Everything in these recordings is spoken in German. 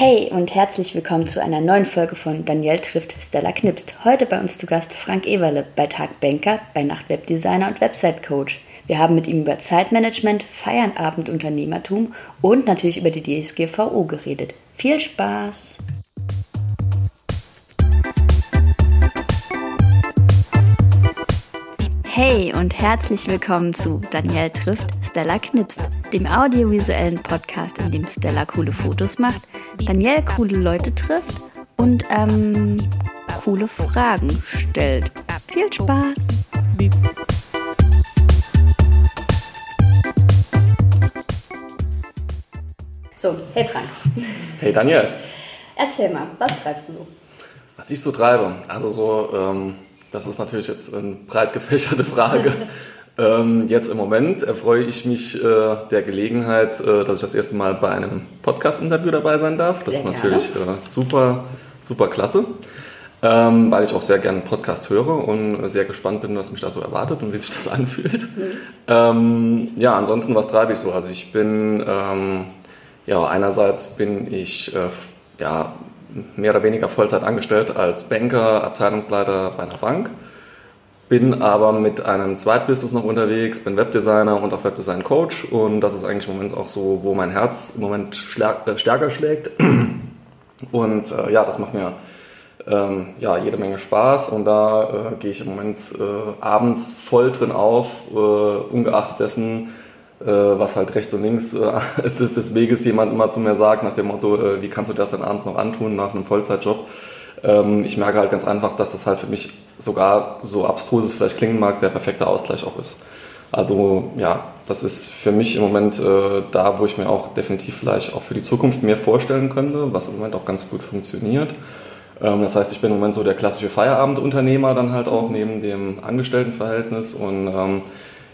Hey und herzlich willkommen zu einer neuen Folge von Danielle trifft Stella Knipst. Heute bei uns zu Gast Frank Ewerle, bei Tag Banker, bei Nacht Webdesigner und Website Coach. Wir haben mit ihm über Zeitmanagement, Feierabend, Unternehmertum und natürlich über die DSGVO geredet. Viel Spaß! Hey und herzlich willkommen zu Danielle trifft Stella Knipst, dem audiovisuellen Podcast, in dem Stella coole Fotos macht, Danielle coole Leute trifft und ähm, coole Fragen stellt. Viel Spaß! So, hey Frank. Hey Daniel. Erzähl mal, was treibst du so? Was ich so treibe? Also so, ähm, das ist natürlich jetzt eine breit gefächerte Frage. ähm, jetzt im Moment erfreue ich mich äh, der Gelegenheit, äh, dass ich das erste Mal bei einem Podcast-Interview dabei sein darf. Das sehr ist natürlich äh, super, super klasse. Ähm, weil ich auch sehr gerne Podcasts höre und sehr gespannt bin, was mich da so erwartet und wie sich das anfühlt. Mhm. Ähm, ja, ansonsten, was treibe ich so? Also ich bin, ähm, ja, einerseits bin ich äh, ja, mehr oder weniger Vollzeit angestellt als Banker, Abteilungsleiter bei einer Bank. Bin aber mit einem Zweitbusiness noch unterwegs, bin Webdesigner und auch Webdesign-Coach und das ist eigentlich im Moment auch so, wo mein Herz im Moment äh, stärker schlägt. Und äh, ja, das macht mir ähm, ja, jede Menge Spaß und da äh, gehe ich im Moment äh, abends voll drin auf, äh, ungeachtet dessen, was halt rechts und links äh, des Weges jemand immer zu mir sagt, nach dem Motto, äh, wie kannst du das dann abends noch antun nach einem Vollzeitjob. Ähm, ich merke halt ganz einfach, dass das halt für mich sogar, so abstrus es vielleicht klingen mag, der perfekte Ausgleich auch ist. Also ja, das ist für mich im Moment äh, da, wo ich mir auch definitiv vielleicht auch für die Zukunft mehr vorstellen könnte, was im Moment auch ganz gut funktioniert. Ähm, das heißt, ich bin im Moment so der klassische Feierabendunternehmer dann halt auch neben dem Angestelltenverhältnis und ähm,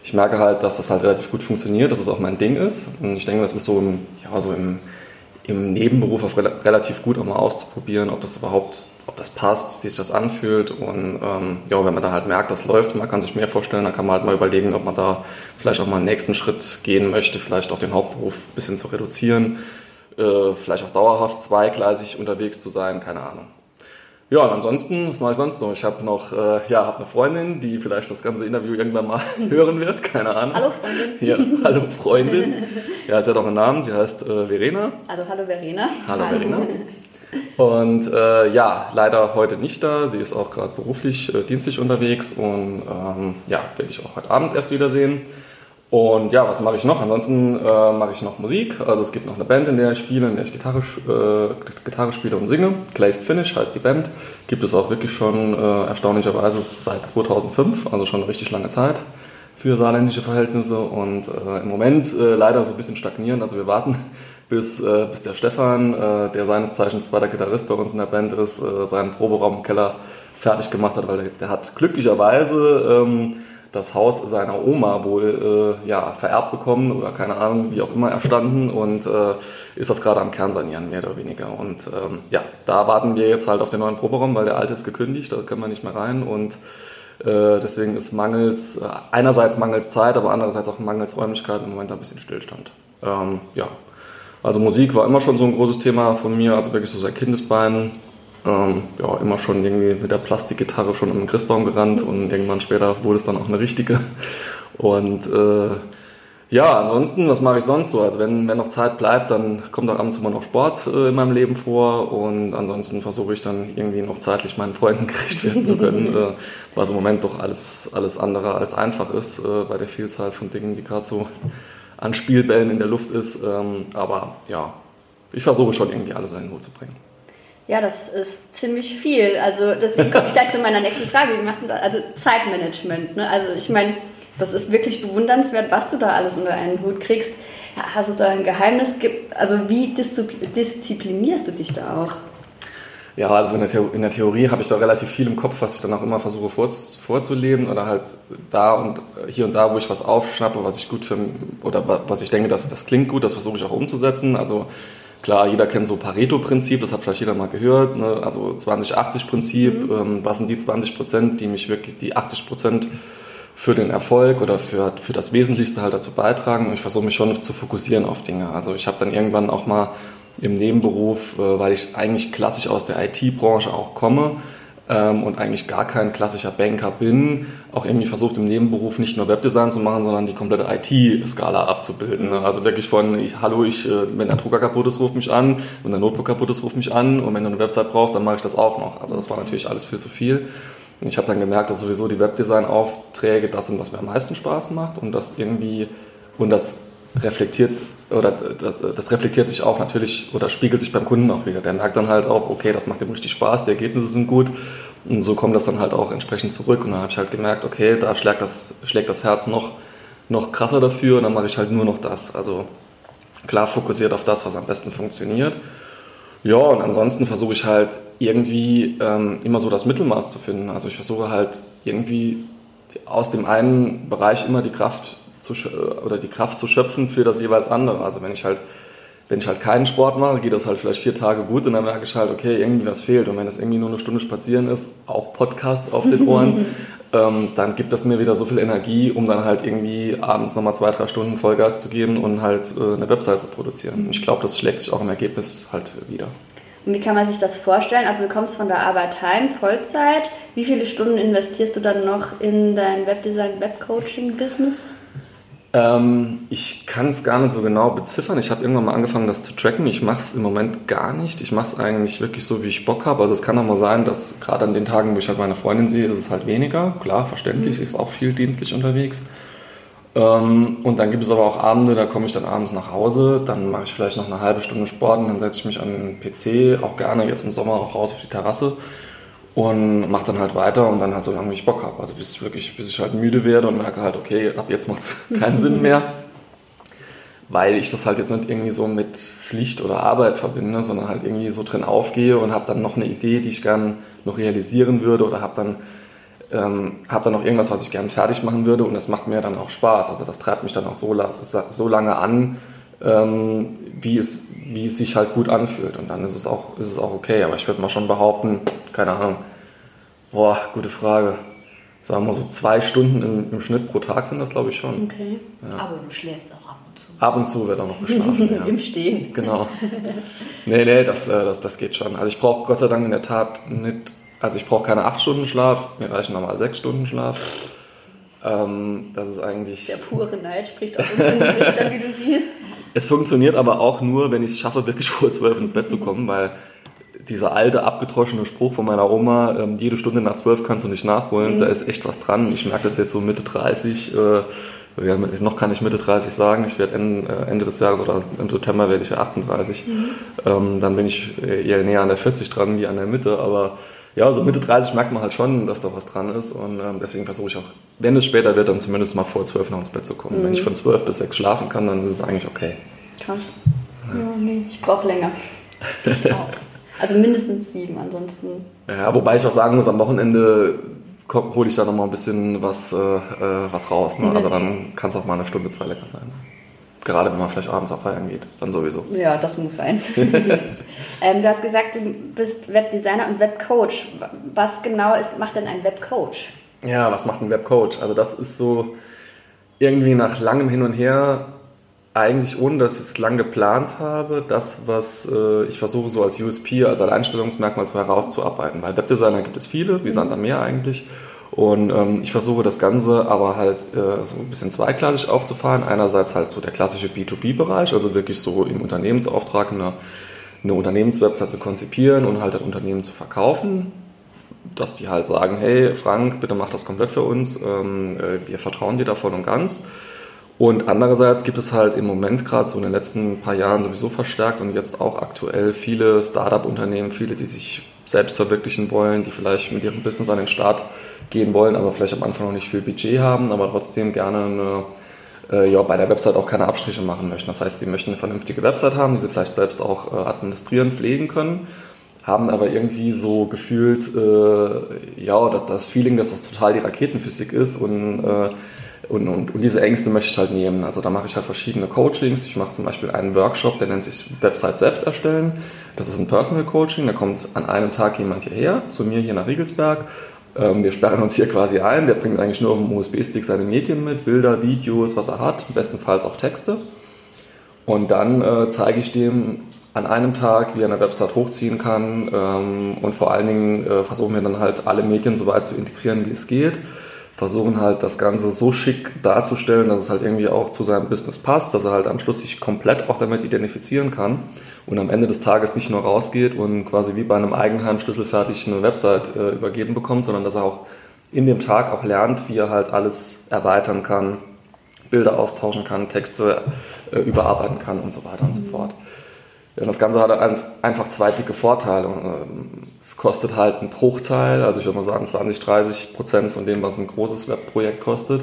ich merke halt, dass das halt relativ gut funktioniert, dass es auch mein Ding ist. Und ich denke, das ist so im, ja, so im, im Nebenberuf auch relativ gut, auch mal auszuprobieren, ob das überhaupt, ob das passt, wie sich das anfühlt. Und ähm, ja, wenn man dann halt merkt, das läuft und man kann sich mehr vorstellen, dann kann man halt mal überlegen, ob man da vielleicht auch mal einen nächsten Schritt gehen möchte, vielleicht auch den Hauptberuf ein bisschen zu reduzieren, äh, vielleicht auch dauerhaft zweigleisig unterwegs zu sein, keine Ahnung. Ja, und ansonsten, was mache ich sonst so? Ich habe noch, äh, ja, habe eine Freundin, die vielleicht das ganze Interview irgendwann mal hören wird, keine Ahnung. Hallo Freundin. Ja, hallo Freundin. Ja, sie hat auch einen Namen, sie heißt äh, Verena. Also hallo Verena. Hallo, hallo. Verena. Und äh, ja, leider heute nicht da. Sie ist auch gerade beruflich, äh, dienstlich unterwegs und ähm, ja, werde ich auch heute Abend erst wiedersehen. Und ja, was mache ich noch? Ansonsten äh, mache ich noch Musik. Also es gibt noch eine Band, in der ich spiele, in der ich Gitarre, äh, Gitarre spiele und singe. Glazed Finish heißt die Band. Gibt es auch wirklich schon äh, erstaunlicherweise seit 2005, also schon eine richtig lange Zeit für saarländische Verhältnisse. Und äh, im Moment äh, leider so ein bisschen stagnieren. Also wir warten, bis, äh, bis der Stefan, der seines Zeichens zweiter Gitarrist bei uns in der Band ist, seinen Proberaum im Keller fertig gemacht hat, weil der, der hat glücklicherweise... Ähm, das Haus seiner Oma wohl äh, ja, vererbt bekommen oder keine Ahnung, wie auch immer erstanden und äh, ist das gerade am Kernsanieren, mehr oder weniger. Und ähm, ja, da warten wir jetzt halt auf den neuen Proberaum, weil der alte ist gekündigt, da können wir nicht mehr rein und äh, deswegen ist mangels, äh, einerseits mangels Zeit, aber andererseits auch mangels Räumlichkeit im Moment ein bisschen Stillstand. Ähm, ja, also Musik war immer schon so ein großes Thema von mir, also wirklich so seit Kindesbeinen ähm, ja, immer schon irgendwie mit der Plastikgitarre schon im Christbaum gerannt und irgendwann später wurde es dann auch eine richtige. Und äh, ja, ansonsten, was mache ich sonst so? Also wenn, wenn noch Zeit bleibt, dann kommt auch ab und zu mal noch Sport äh, in meinem Leben vor und ansonsten versuche ich dann irgendwie noch zeitlich meinen Freunden gerecht werden zu können, äh, was im Moment doch alles, alles andere als einfach ist äh, bei der Vielzahl von Dingen, die gerade so an Spielbällen in der Luft ist. Ähm, aber ja, ich versuche schon irgendwie alles in den Hut zu bringen. Ja, das ist ziemlich viel. Also deswegen komme ich gleich zu meiner nächsten Frage. Wie machst du das? Also Zeitmanagement. Ne? Also ich meine, das ist wirklich bewundernswert, was du da alles unter einen Hut kriegst. Ja, hast du da ein Geheimnis? Also wie disziplinierst du dich da auch? Ja, also in der, Theorie, habe ich da relativ viel im Kopf, was ich dann auch immer versuche vor, vorzuleben oder halt da und hier und da, wo ich was aufschnappe, was ich gut für oder was ich denke, dass das klingt gut, das versuche ich auch umzusetzen. Also Klar, jeder kennt so Pareto-Prinzip, das hat vielleicht jeder mal gehört, ne? also 20-80-Prinzip. Mhm. Ähm, was sind die 20 Prozent, die mich wirklich, die 80 Prozent für den Erfolg oder für, für das Wesentlichste halt dazu beitragen? Und ich versuche mich schon zu fokussieren auf Dinge. Also ich habe dann irgendwann auch mal im Nebenberuf, äh, weil ich eigentlich klassisch aus der IT-Branche auch komme ähm, und eigentlich gar kein klassischer Banker bin, auch irgendwie versucht im Nebenberuf nicht nur Webdesign zu machen, sondern die komplette IT-Skala abzubilden. Ne? Also wirklich von, ich, hallo, ich, äh, wenn der Drucker kaputt ist, ruf mich an, wenn der Notebook kaputt ist, ruf mich an und wenn du eine Website brauchst, dann mache ich das auch noch. Also das war natürlich alles viel zu viel. Und ich habe dann gemerkt, dass sowieso die Webdesign-Aufträge das sind, was mir am meisten Spaß macht und das irgendwie, und das reflektiert oder das reflektiert sich auch natürlich oder spiegelt sich beim Kunden auch wieder. Der merkt dann halt auch, okay, das macht ihm richtig Spaß, die Ergebnisse sind gut und so kommt das dann halt auch entsprechend zurück. Und dann habe ich halt gemerkt, okay, da schlägt das, schlägt das Herz noch, noch krasser dafür und dann mache ich halt nur noch das. Also klar fokussiert auf das, was am besten funktioniert. Ja, und ansonsten versuche ich halt irgendwie ähm, immer so das Mittelmaß zu finden. Also ich versuche halt irgendwie aus dem einen Bereich immer die Kraft zu, oder die Kraft zu schöpfen für das jeweils andere. Also wenn ich halt wenn ich halt keinen Sport mache, geht das halt vielleicht vier Tage gut und dann merke ich halt, okay, irgendwie was fehlt. Und wenn es irgendwie nur eine Stunde spazieren ist, auch Podcasts auf den Ohren, ähm, dann gibt das mir wieder so viel Energie, um dann halt irgendwie abends nochmal zwei, drei Stunden Vollgas zu geben und halt äh, eine Website zu produzieren. Ich glaube, das schlägt sich auch im Ergebnis halt wieder. Und wie kann man sich das vorstellen? Also du kommst von der Arbeit heim, Vollzeit. Wie viele Stunden investierst du dann noch in dein Webdesign, Webcoaching-Business? Ähm, ich kann es gar nicht so genau beziffern. Ich habe irgendwann mal angefangen, das zu tracken. Ich mache es im Moment gar nicht. Ich mache es eigentlich wirklich so, wie ich Bock habe. Also es kann auch mal sein, dass gerade an den Tagen, wo ich halt meine Freundin sehe, ist es halt weniger. Klar, verständlich, mhm. ist auch viel dienstlich unterwegs. Ähm, und dann gibt es aber auch Abende, da komme ich dann abends nach Hause, dann mache ich vielleicht noch eine halbe Stunde Sport und dann setze ich mich an den PC, auch gerne jetzt im Sommer auch raus auf die Terrasse und mache dann halt weiter und dann halt so lange, wie ich Bock habe. Also bis wirklich, bis ich halt müde werde und merke halt, okay, ab jetzt macht es keinen Sinn mehr. Weil ich das halt jetzt nicht irgendwie so mit Pflicht oder Arbeit verbinde, sondern halt irgendwie so drin aufgehe und habe dann noch eine Idee, die ich gern noch realisieren würde oder habe dann, ähm, hab dann noch irgendwas, was ich gern fertig machen würde und das macht mir dann auch Spaß. Also das treibt mich dann auch so, so lange an, ähm, wie, es, wie es sich halt gut anfühlt. Und dann ist es auch, ist es auch okay. Aber ich würde mal schon behaupten, keine Ahnung, boah, gute Frage. Sagen wir mal so zwei Stunden im, im Schnitt pro Tag sind das, glaube ich, schon. Okay. Ja. Aber du schläfst auch ab und zu. Ab und zu wird auch noch geschlafen. ja. Im Stehen. Genau. Nee, nee, das, äh, das, das geht schon. Also ich brauche Gott sei Dank in der Tat nicht, also ich brauche keine acht Stunden Schlaf, mir reichen normal sechs Stunden Schlaf. Ähm, das ist eigentlich. Der pure Neid spricht aus unseren Gesichtern, wie du siehst. Es funktioniert aber auch nur, wenn ich es schaffe, wirklich vor zwölf ins Bett zu kommen, weil dieser alte, abgedroschene Spruch von meiner Oma, ähm, jede Stunde nach zwölf kannst du nicht nachholen, mhm. da ist echt was dran. Ich merke das jetzt so Mitte 30, äh, ja, noch kann ich Mitte 30 sagen, ich werde Ende, äh, Ende des Jahres oder im September werde ich ja 38. Mhm. Ähm, dann bin ich eher näher an der 40 dran wie an der Mitte, aber ja, so Mitte 30 merkt man halt schon, dass da was dran ist und ähm, deswegen versuche ich auch, wenn es später wird, dann zumindest mal vor 12 noch ins Bett zu kommen. Mhm. Wenn ich von 12 bis 6 schlafen kann, dann ist es eigentlich okay. Krass. Ja, ja nee, ich brauche länger. Ich auch. Also mindestens sieben, ansonsten. Ja, wobei ich auch sagen muss, am Wochenende hole ich da nochmal ein bisschen was, äh, äh, was raus. Ne? Also dann kann es auch mal eine Stunde, zwei lecker sein. Gerade wenn man vielleicht abends auf Feiern geht, dann sowieso. Ja, das muss sein. ähm, du hast gesagt, du bist Webdesigner und Webcoach. Was genau ist, macht denn ein Webcoach? Ja, was macht ein Webcoach? Also das ist so irgendwie nach langem Hin und Her, eigentlich ohne dass ich es lang geplant habe, das, was äh, ich versuche so als USP, als Alleinstellungsmerkmal so herauszuarbeiten. Weil Webdesigner gibt es viele, wie Sand am Meer eigentlich. Und ähm, ich versuche das Ganze aber halt äh, so ein bisschen zweiklassig aufzufahren. Einerseits halt so der klassische B2B-Bereich, also wirklich so im Unternehmensauftrag eine, eine Unternehmenswebsite zu konzipieren und halt ein Unternehmen zu verkaufen. Dass die halt sagen, hey Frank, bitte mach das komplett für uns, ähm, äh, wir vertrauen dir da voll und ganz. Und andererseits gibt es halt im Moment gerade so in den letzten paar Jahren sowieso verstärkt und jetzt auch aktuell viele Startup-Unternehmen, viele, die sich selbst verwirklichen wollen, die vielleicht mit ihrem Business an den Start gehen wollen, aber vielleicht am Anfang noch nicht viel Budget haben, aber trotzdem gerne eine, äh, ja, bei der Website auch keine Abstriche machen möchten. Das heißt, die möchten eine vernünftige Website haben, die sie vielleicht selbst auch äh, administrieren, pflegen können, haben aber irgendwie so gefühlt, äh, ja, das, das Feeling, dass das total die Raketenphysik ist und äh, und, und, und, diese Ängste möchte ich halt nehmen. Also da mache ich halt verschiedene Coachings. Ich mache zum Beispiel einen Workshop, der nennt sich Website selbst erstellen. Das ist ein Personal Coaching. Da kommt an einem Tag jemand hierher, zu mir hier nach Riegelsberg ähm, wir sperren uns hier quasi ein. Der bringt eigentlich nur auf dem USB-Stick seine Medien mit, Bilder, Videos, was er hat, bestenfalls auch Texte. Und dann äh, zeige ich dem an einem Tag wie eine Website hochziehen kann ähm, und vor allen Dingen äh, versuchen wir dann halt alle Medien so weit zu integrieren, wie es geht. Versuchen halt das Ganze so schick darzustellen, dass es halt irgendwie auch zu seinem Business passt, dass er halt am Schluss sich komplett auch damit identifizieren kann und am Ende des Tages nicht nur rausgeht und quasi wie bei einem Eigenheim schlüsselfertig eine Website äh, übergeben bekommt, sondern dass er auch in dem Tag auch lernt, wie er halt alles erweitern kann, Bilder austauschen kann, Texte äh, überarbeiten kann und so weiter und so fort. Ja, das Ganze hat einfach zwei dicke Vorteile. Ähm, es kostet halt einen Bruchteil, also ich würde mal sagen 20, 30 Prozent von dem, was ein großes Webprojekt kostet.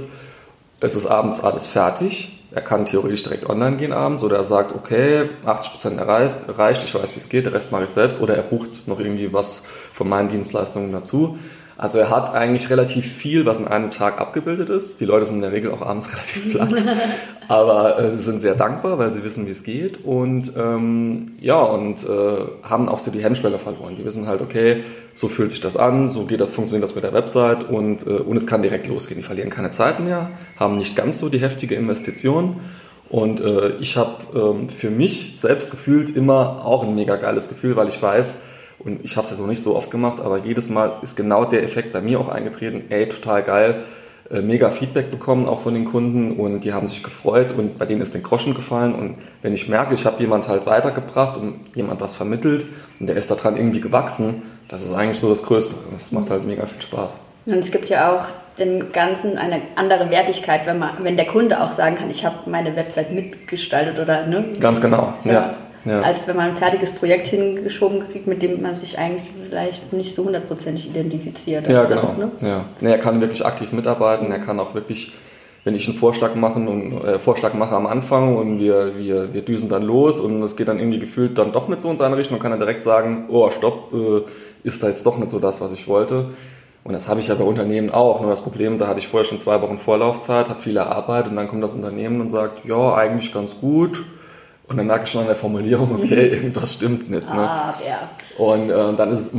Es ist abends alles fertig. Er kann theoretisch direkt online gehen abends oder er sagt, okay, 80 Prozent erreicht, reicht, ich weiß, wie es geht, der Rest mache ich selbst oder er bucht noch irgendwie was von meinen Dienstleistungen dazu. Also er hat eigentlich relativ viel, was in einem Tag abgebildet ist. Die Leute sind in der Regel auch abends relativ platt, aber äh, sie sind sehr dankbar, weil sie wissen, wie es geht und ähm, ja und äh, haben auch so die Hemmschwelle verloren. Die wissen halt, okay, so fühlt sich das an, so geht das, funktioniert das mit der Website und, äh, und es kann direkt losgehen. Die verlieren keine Zeit mehr, haben nicht ganz so die heftige Investition und äh, ich habe ähm, für mich selbst gefühlt immer auch ein mega geiles Gefühl, weil ich weiß, und ich habe es ja so nicht so oft gemacht, aber jedes Mal ist genau der Effekt bei mir auch eingetreten. Ey, total geil. Äh, mega Feedback bekommen auch von den Kunden und die haben sich gefreut und bei denen ist den Groschen gefallen und wenn ich merke, ich habe jemand halt weitergebracht und jemand was vermittelt und der ist daran irgendwie gewachsen, das ist eigentlich so das Größte. Das macht halt mega viel Spaß. Und es gibt ja auch dem Ganzen eine andere Wertigkeit, wenn, man, wenn der Kunde auch sagen kann, ich habe meine Website mitgestaltet oder ne? Ganz genau, ja. ja ja. als wenn man ein fertiges Projekt hingeschoben kriegt, mit dem man sich eigentlich vielleicht nicht so hundertprozentig identifiziert. Also ja, genau. Das, ne? ja. Nee, er kann wirklich aktiv mitarbeiten, er kann auch wirklich, wenn ich einen Vorschlag machen und äh, Vorschlag mache am Anfang und wir, wir, wir düsen dann los und es geht dann irgendwie gefühlt dann doch nicht so in seine Richtung, kann er direkt sagen, oh stopp, äh, ist da jetzt doch nicht so das, was ich wollte. Und das habe ich ja bei Unternehmen auch. Nur das Problem, da hatte ich vorher schon zwei Wochen Vorlaufzeit, habe viel erarbeitet und dann kommt das Unternehmen und sagt, ja, eigentlich ganz gut und dann merke ich schon an der Formulierung, okay, irgendwas stimmt nicht. Ne? Ah, ja. Und äh, dann ist es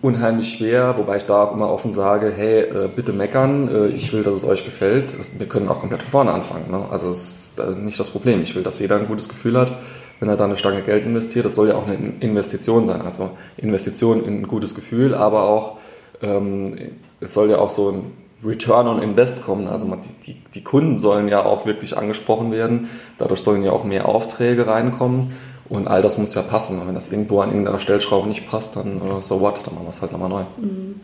unheimlich schwer, wobei ich da auch immer offen sage, hey, äh, bitte meckern, äh, ich will, dass es euch gefällt. Wir können auch komplett von vorne anfangen. Ne? Also das ist äh, nicht das Problem. Ich will, dass jeder ein gutes Gefühl hat, wenn er da eine Stange Geld investiert. Das soll ja auch eine Investition sein. Also Investition in ein gutes Gefühl, aber auch, ähm, es soll ja auch so ein Return on Invest kommen. Also die, die, die, Kunden sollen ja auch wirklich angesprochen werden. Dadurch sollen ja auch mehr Aufträge reinkommen. Und all das muss ja passen. Und wenn das irgendwo an irgendeiner Stellschraube nicht passt, dann uh, so what, dann machen wir es halt nochmal neu. Mhm.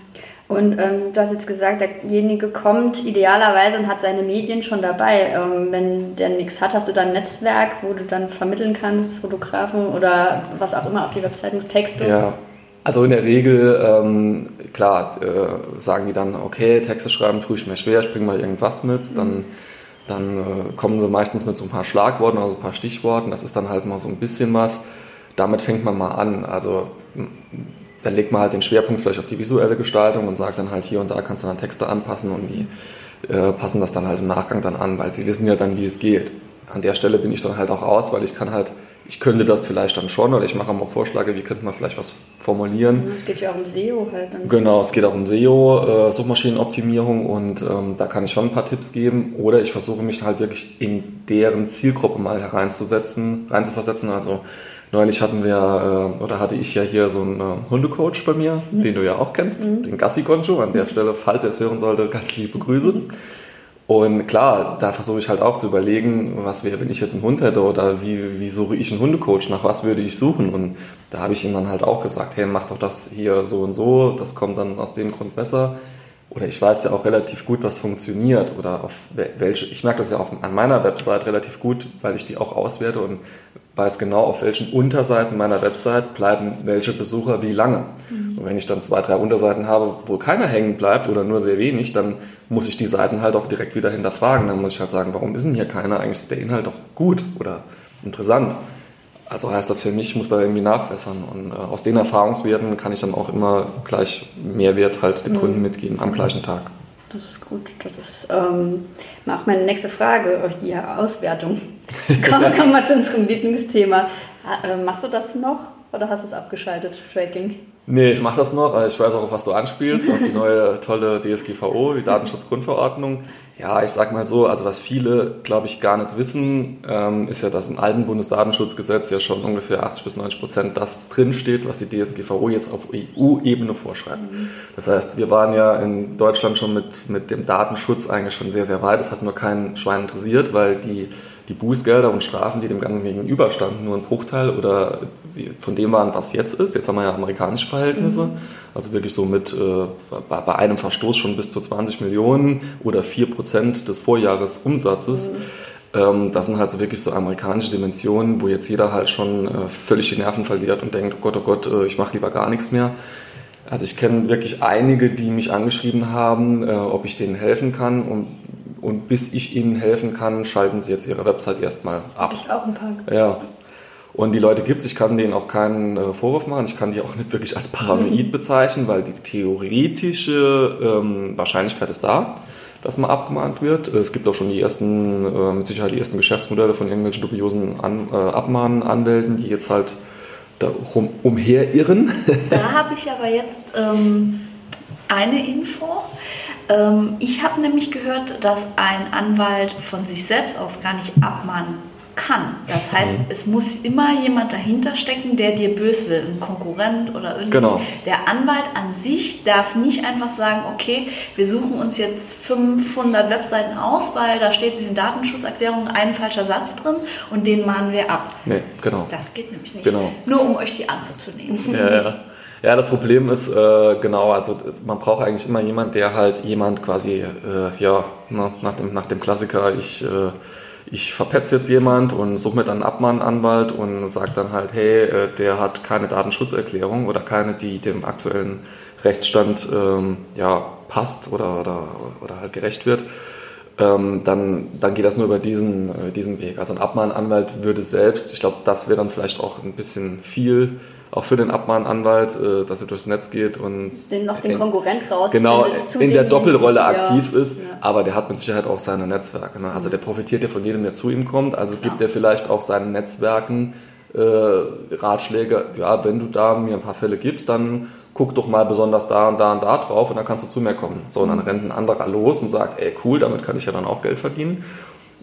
Und ähm, du hast jetzt gesagt, derjenige kommt idealerweise und hat seine Medien schon dabei. Ähm, wenn der nichts hat, hast du dann ein Netzwerk, wo du dann vermitteln kannst, Fotografen oder was auch immer auf die Website muss, Texte? Ja, also in der Regel, ähm, klar, äh, sagen die dann, okay, Texte schreiben tue ich mir schwer, ich bringe mal irgendwas mit. Dann, dann äh, kommen sie meistens mit so ein paar Schlagworten, also ein paar Stichworten. Das ist dann halt mal so ein bisschen was. Damit fängt man mal an. Also dann legt man halt den Schwerpunkt vielleicht auf die visuelle Gestaltung und sagt dann halt hier und da kannst du dann Texte anpassen und die äh, passen das dann halt im Nachgang dann an, weil sie wissen ja dann, wie es geht. An der Stelle bin ich dann halt auch aus, weil ich kann halt ich könnte das vielleicht dann schon oder ich mache mal Vorschläge, wie könnte man vielleicht was formulieren. Es geht ja auch um SEO halt. Dann. Genau, es geht auch um SEO, äh, Suchmaschinenoptimierung und ähm, da kann ich schon ein paar Tipps geben oder ich versuche mich halt wirklich in deren Zielgruppe mal hereinzusetzen, reinzuversetzen. Also neulich hatten wir äh, oder hatte ich ja hier so einen äh, Hundecoach bei mir, mhm. den du ja auch kennst, mhm. den Gassi Goncho. An der Stelle, falls er es hören sollte, ganz liebe Grüße. Mhm. Und klar, da versuche ich halt auch zu überlegen, was wäre, wenn ich jetzt einen Hund hätte oder wie, wie suche ich einen Hundecoach, nach was würde ich suchen? Und da habe ich ihm dann halt auch gesagt, hey, mach doch das hier so und so, das kommt dann aus dem Grund besser. Oder ich weiß ja auch relativ gut, was funktioniert oder auf welche, ich merke das ja auch an meiner Website relativ gut, weil ich die auch auswerte und weiß genau, auf welchen Unterseiten meiner Website bleiben welche Besucher wie lange. Mhm. Und wenn ich dann zwei, drei Unterseiten habe, wo keiner hängen bleibt oder nur sehr wenig, dann muss ich die Seiten halt auch direkt wieder hinterfragen. Dann muss ich halt sagen, warum ist denn hier keiner? Eigentlich ist der Inhalt doch gut oder interessant. Also heißt das für mich, ich muss da irgendwie nachbessern. Und äh, aus den Erfahrungswerten kann ich dann auch immer gleich Mehrwert halt dem mhm. Kunden mitgeben am gleichen Tag. Das ist gut. Das ist ähm, auch meine nächste Frage. Hier, Auswertung. kommen, kommen wir zu unserem Lieblingsthema. Äh, machst du das noch? oder hast du es abgeschaltet, Tracking? Nee, ich mache das noch. Ich weiß auch, auf was du anspielst, auf die neue tolle DSGVO, die Datenschutzgrundverordnung. Ja, ich sag mal so, also was viele, glaube ich, gar nicht wissen, ähm, ist ja, dass im alten Bundesdatenschutzgesetz ja schon ungefähr 80 bis 90 Prozent das drinsteht, was die DSGVO jetzt auf EU-Ebene vorschreibt. Mhm. Das heißt, wir waren ja in Deutschland schon mit, mit dem Datenschutz eigentlich schon sehr, sehr weit. Das hat nur keinen Schwein interessiert, weil die die Bußgelder und Strafen, die dem Ganzen gegenüberstanden, nur ein Bruchteil oder von dem waren, was jetzt ist. Jetzt haben wir ja amerikanische Verhältnisse, mhm. also wirklich so mit äh, bei, einem Verstoß schon bis zu 20 Millionen oder 4 Prozent des Vorjahresumsatzes. Mhm. Ähm, das sind halt so wirklich so amerikanische Dimensionen, wo jetzt jeder halt schon äh, völlig die Nerven verliert und denkt, oh Gott, oh Gott, äh, ich mache lieber gar nichts mehr. Also ich kenne wirklich einige, die mich angeschrieben haben, äh, ob ich denen helfen kann und und bis ich ihnen helfen kann, schalten sie jetzt ihre Website erstmal ab. Hab ich auch ein paar. Ja. Und die Leute gibt es, ich kann denen auch keinen äh, Vorwurf machen, ich kann die auch nicht wirklich als Paranoid bezeichnen, weil die theoretische ähm, Wahrscheinlichkeit ist da, dass man abgemahnt wird. Es gibt auch schon die ersten, äh, mit Sicherheit die ersten Geschäftsmodelle von irgendwelchen dubiosen An äh, Abmahnanwälten, die jetzt halt darum umherirren. Da habe ich aber jetzt ähm, eine Info. Ähm, ich habe nämlich gehört, dass ein Anwalt von sich selbst aus gar nicht abmahnen kann. Das heißt, mhm. es muss immer jemand dahinter stecken, der dir böse will, ein Konkurrent oder irgendwie. Genau. Der Anwalt an sich darf nicht einfach sagen, okay, wir suchen uns jetzt 500 Webseiten aus, weil da steht in den Datenschutzerklärungen ein falscher Satz drin und den mahnen wir ab. Nee, genau. Das geht nämlich nicht. Genau. Nur um euch die Angst zu nehmen. Ja, ja. Ja, das Problem ist, äh, genau, also man braucht eigentlich immer jemand, der halt jemand quasi, äh, ja, na, nach, dem, nach dem Klassiker, ich, äh, ich verpetze jetzt jemand und suche mir dann einen Abmahnanwalt und sage dann halt, hey, äh, der hat keine Datenschutzerklärung oder keine, die dem aktuellen Rechtsstand ähm, ja, passt oder, oder, oder halt gerecht wird. Ähm, dann, dann geht das nur über diesen, äh, diesen Weg. Also ein Abmahnanwalt würde selbst, ich glaube, das wäre dann vielleicht auch ein bisschen viel, auch für den Abmahnanwalt, äh, dass er durchs Netz geht und den, noch den Konkurrent raus genau in der Doppelrolle ja. aktiv ist, ja. aber der hat mit Sicherheit auch seine Netzwerke. Ne? Also der profitiert ja von jedem, der zu ihm kommt. Also gibt er vielleicht auch seinen Netzwerken äh, Ratschläge. Ja, wenn du da mir ein paar Fälle gibst, dann guck doch mal besonders da und da und da drauf und dann kannst du zu mir kommen. So, und dann mhm. rennt ein anderer los und sagt, ey cool, damit kann ich ja dann auch Geld verdienen.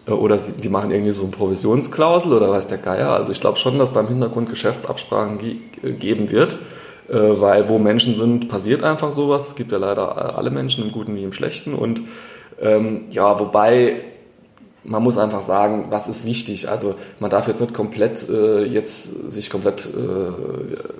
Äh, oder sie, die machen irgendwie so eine Provisionsklausel oder weiß der Geier. Also ich glaube schon, dass da im Hintergrund Geschäftsabsprachen ge äh, geben wird, äh, weil wo Menschen sind, passiert einfach sowas. Es gibt ja leider alle Menschen im Guten wie im Schlechten. Und ähm, ja, wobei man muss einfach sagen, was ist wichtig. Also man darf jetzt nicht komplett äh, jetzt sich komplett äh,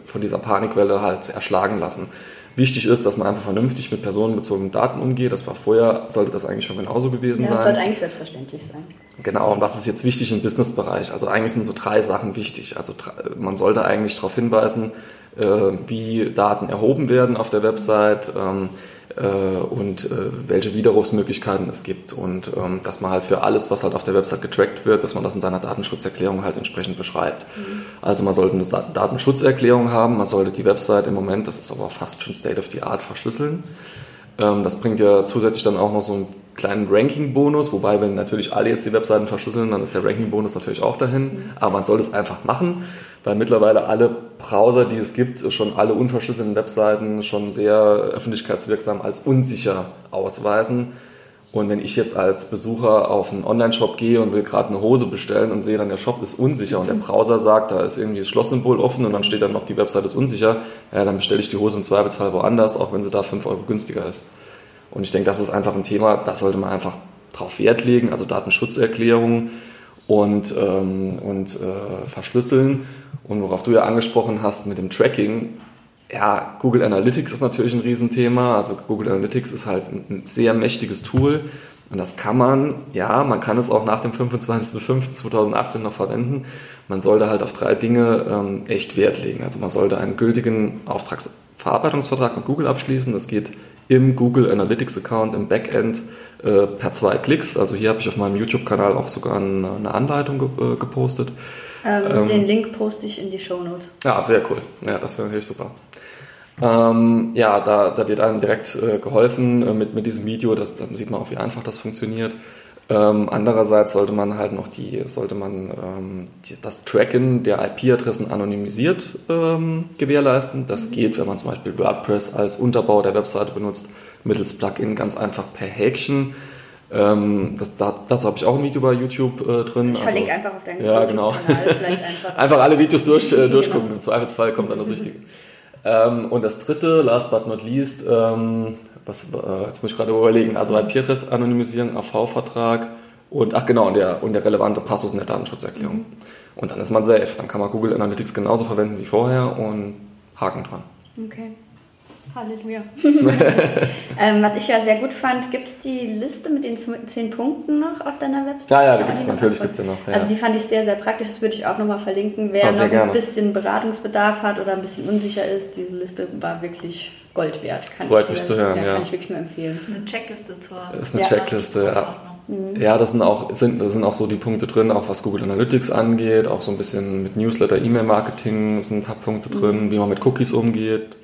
von dieser Panikwelle halt erschlagen lassen. Wichtig ist, dass man einfach vernünftig mit personenbezogenen Daten umgeht. Das war vorher, sollte das eigentlich schon genauso gewesen ja, das sein. Das sollte eigentlich selbstverständlich sein. Genau, und was ist jetzt wichtig im Businessbereich? Also eigentlich sind so drei Sachen wichtig. Also man sollte eigentlich darauf hinweisen, äh, wie Daten erhoben werden auf der Website, ähm, äh, und äh, welche Widerrufsmöglichkeiten es gibt und ähm, dass man halt für alles, was halt auf der Website getrackt wird, dass man das in seiner Datenschutzerklärung halt entsprechend beschreibt. Mhm. Also man sollte eine Datenschutzerklärung haben, man sollte die Website im Moment, das ist aber fast schon State of the Art, verschlüsseln. Ähm, das bringt ja zusätzlich dann auch noch so einen kleinen Ranking-Bonus, wobei wenn natürlich alle jetzt die Webseiten verschlüsseln, dann ist der Ranking-Bonus natürlich auch dahin. Aber man sollte es einfach machen, weil mittlerweile alle Browser, die es gibt, schon alle unverschlüsselten Webseiten schon sehr öffentlichkeitswirksam als unsicher ausweisen. Und wenn ich jetzt als Besucher auf einen Online-Shop gehe und will gerade eine Hose bestellen und sehe dann, der Shop ist unsicher und der Browser sagt, da ist irgendwie das Schlosssymbol offen und dann steht dann noch, die Website ist unsicher, ja, dann bestelle ich die Hose im Zweifelsfall woanders, auch wenn sie da 5 Euro günstiger ist. Und ich denke, das ist einfach ein Thema, da sollte man einfach drauf Wert legen, also Datenschutzerklärungen und, ähm, und äh, verschlüsseln. Und worauf du ja angesprochen hast mit dem Tracking, ja, Google Analytics ist natürlich ein Riesenthema. Also Google Analytics ist halt ein sehr mächtiges Tool. Und das kann man, ja, man kann es auch nach dem 25.05.2018 noch verwenden. Man sollte halt auf drei Dinge ähm, echt Wert legen. Also man sollte einen gültigen Auftragsverarbeitungsvertrag mit Google abschließen. Das geht im Google Analytics Account im Backend äh, per zwei Klicks. Also hier habe ich auf meinem YouTube-Kanal auch sogar eine, Anleitung ge äh, gepostet. Ähm, ähm, den Link poste ich in die Show Notes. Ja, sehr cool. Ja, das wäre natürlich super. Ähm, ja, da, da wird einem direkt äh, geholfen äh, mit, mit diesem Video. Das, dann sieht man auch, wie einfach das funktioniert. Ähm, andererseits sollte man halt noch die, sollte man ähm, die, das Tracken der IP-Adressen anonymisiert ähm, gewährleisten. Das mhm. geht, wenn man zum Beispiel WordPress als Unterbau der Webseite benutzt, mittels Plugin ganz einfach per Häkchen. Ähm, das, dazu, dazu habe ich auch ein Video bei YouTube äh, drin. Ich verlinke also, einfach auf deinen ja, genau. einfach, einfach alle Videos durch, äh, durchgucken. Genau. Im Zweifelsfall kommt dann das Richtige. Ähm, und das dritte, last but not least, ähm, was, äh, jetzt muss ich gerade überlegen, also IP-Adress anonymisieren, AV-Vertrag und, ach genau, und der, und der relevante Passus in der Datenschutzerklärung. Mhm. Und dann ist man safe. Dann kann man Google Analytics genauso verwenden wie vorher und Haken dran. Okay. Halleluja. ähm, was ich ja sehr gut fand, gibt es die Liste mit den zehn Punkten noch auf deiner Website? Ja, ja, die gibt es natürlich gibt's ja noch. Ja. Also die fand ich sehr, sehr praktisch. Das würde ich auch nochmal verlinken. Wer noch gerne. ein bisschen Beratungsbedarf hat oder ein bisschen unsicher ist, diese Liste war wirklich Gold wert. Kann Freut mich zu hören, ja. Kann ich wirklich nur empfehlen. Eine Checkliste zur Das ist eine ja. Checkliste, ja. Mhm. Ja, das sind auch, sind, das sind auch so die Punkte drin, auch was Google Analytics angeht, auch so ein bisschen mit Newsletter, E-Mail-Marketing sind ein paar Punkte drin, mhm. wie man mit Cookies umgeht,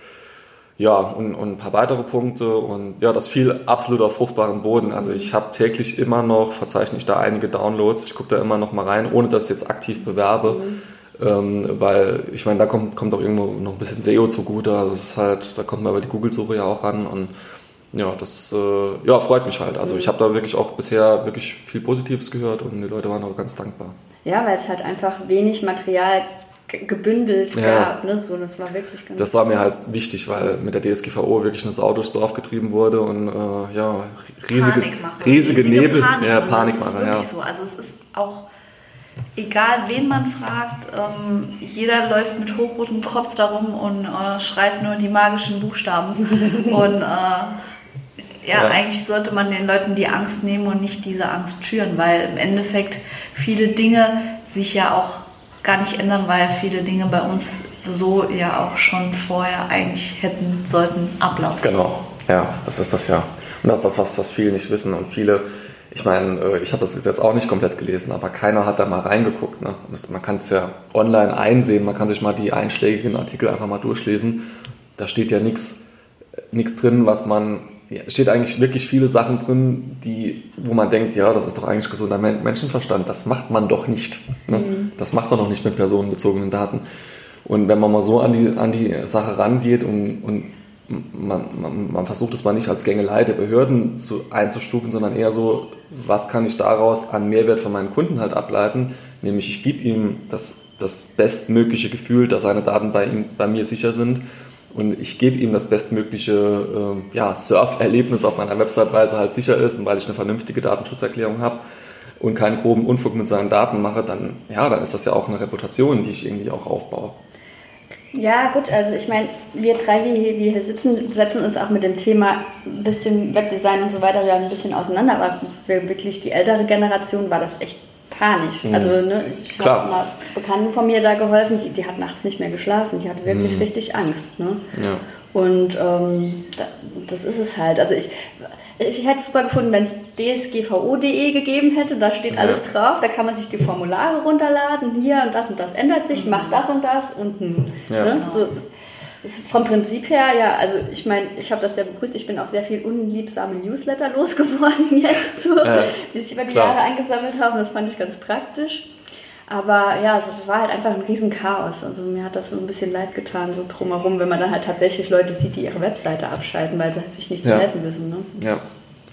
ja, und, und ein paar weitere Punkte und ja, das fiel absolut auf fruchtbaren Boden. Also ich habe täglich immer noch, verzeichne ich da einige Downloads, ich gucke da immer noch mal rein, ohne dass ich jetzt aktiv bewerbe, mhm. ähm, weil ich meine, da kommt, kommt auch irgendwo noch ein bisschen SEO zugute, also es ist halt, da kommt man über die Google-Suche ja auch ran und ja, das äh, ja, freut mich halt. Also mhm. ich habe da wirklich auch bisher wirklich viel Positives gehört und die Leute waren auch ganz dankbar. Ja, weil es halt einfach wenig Material gebündelt ja. gab. Ne? So, das war wirklich ganz Das war mir halt wichtig, weil mit der DSGVO wirklich eine Sau durchs Dorf getrieben wurde und äh, ja, riesige, riesige, Nebel. Panik ja, Panikmache, ja. So. Also es ist auch egal, wen man fragt, ähm, jeder läuft mit hochrotem Kopf darum und äh, schreit nur die magischen Buchstaben. und äh, ja, ja, eigentlich sollte man den Leuten die Angst nehmen und nicht diese Angst schüren, weil im Endeffekt viele Dinge sich ja auch gar nicht ändern, weil viele Dinge bei uns so ja auch schon vorher eigentlich hätten, sollten ablaufen. Genau, ja, das ist das ja. Und das ist das, was, was viele nicht wissen. Und viele, ich meine, äh, ich habe das Gesetz auch nicht komplett gelesen, aber keiner hat da mal reingeguckt. Ne? Man kann es ja online einsehen, man kann sich mal die einschlägigen Artikel einfach mal durchlesen. Da steht ja nichts drin, was man ja, steht eigentlich wirklich viele Sachen drin, die, wo man denkt, ja, das ist doch eigentlich gesunder Menschenverstand. Das macht man doch nicht. Ne? Mhm. Das macht man doch nicht mit personenbezogenen Daten. Und wenn man mal so an die, an die Sache rangeht und, und man, man, man versucht es mal nicht als Gängelei der Behörden zu, einzustufen, sondern eher so, was kann ich daraus an Mehrwert von meinen Kunden halt ableiten? Nämlich ich gebe ihm das, das bestmögliche Gefühl, dass seine Daten bei, ihm, bei mir sicher sind und ich gebe ihm das bestmögliche äh, ja, Surf-Erlebnis auf meiner Website, weil es halt sicher ist und weil ich eine vernünftige Datenschutzerklärung habe und keinen groben Unfug mit seinen Daten mache, dann, ja, dann ist das ja auch eine Reputation, die ich irgendwie auch aufbaue. Ja, gut, also ich meine, wir drei, die hier, wir hier sitzen, setzen uns auch mit dem Thema ein bisschen Webdesign und so weiter ja ein bisschen auseinander, aber für wirklich die ältere Generation war das echt panisch. Mhm. Also ne, ich habe einer Bekannten von mir da geholfen, die, die hat nachts nicht mehr geschlafen, die hatte wirklich mhm. richtig Angst. Ne? Ja. Und ähm, das ist es halt. Also ich, ich hätte es super gefunden, wenn es dsgvo.de gegeben hätte, da steht ja. alles drauf, da kann man sich die Formulare runterladen, hier und das und das ändert sich, mhm. macht das und das und hm, ja. ne? so, vom Prinzip her, ja, also ich meine, ich habe das sehr begrüßt. Ich bin auch sehr viel unliebsame Newsletter losgeworden jetzt, so, äh, die sich über die klar. Jahre eingesammelt haben. Das fand ich ganz praktisch. Aber ja, es war halt einfach ein Riesenchaos. Also mir hat das so ein bisschen leid getan, so drumherum, wenn man dann halt tatsächlich Leute sieht, die ihre Webseite abschalten, weil sie sich nicht zu ja. helfen wissen. Ne? Ja.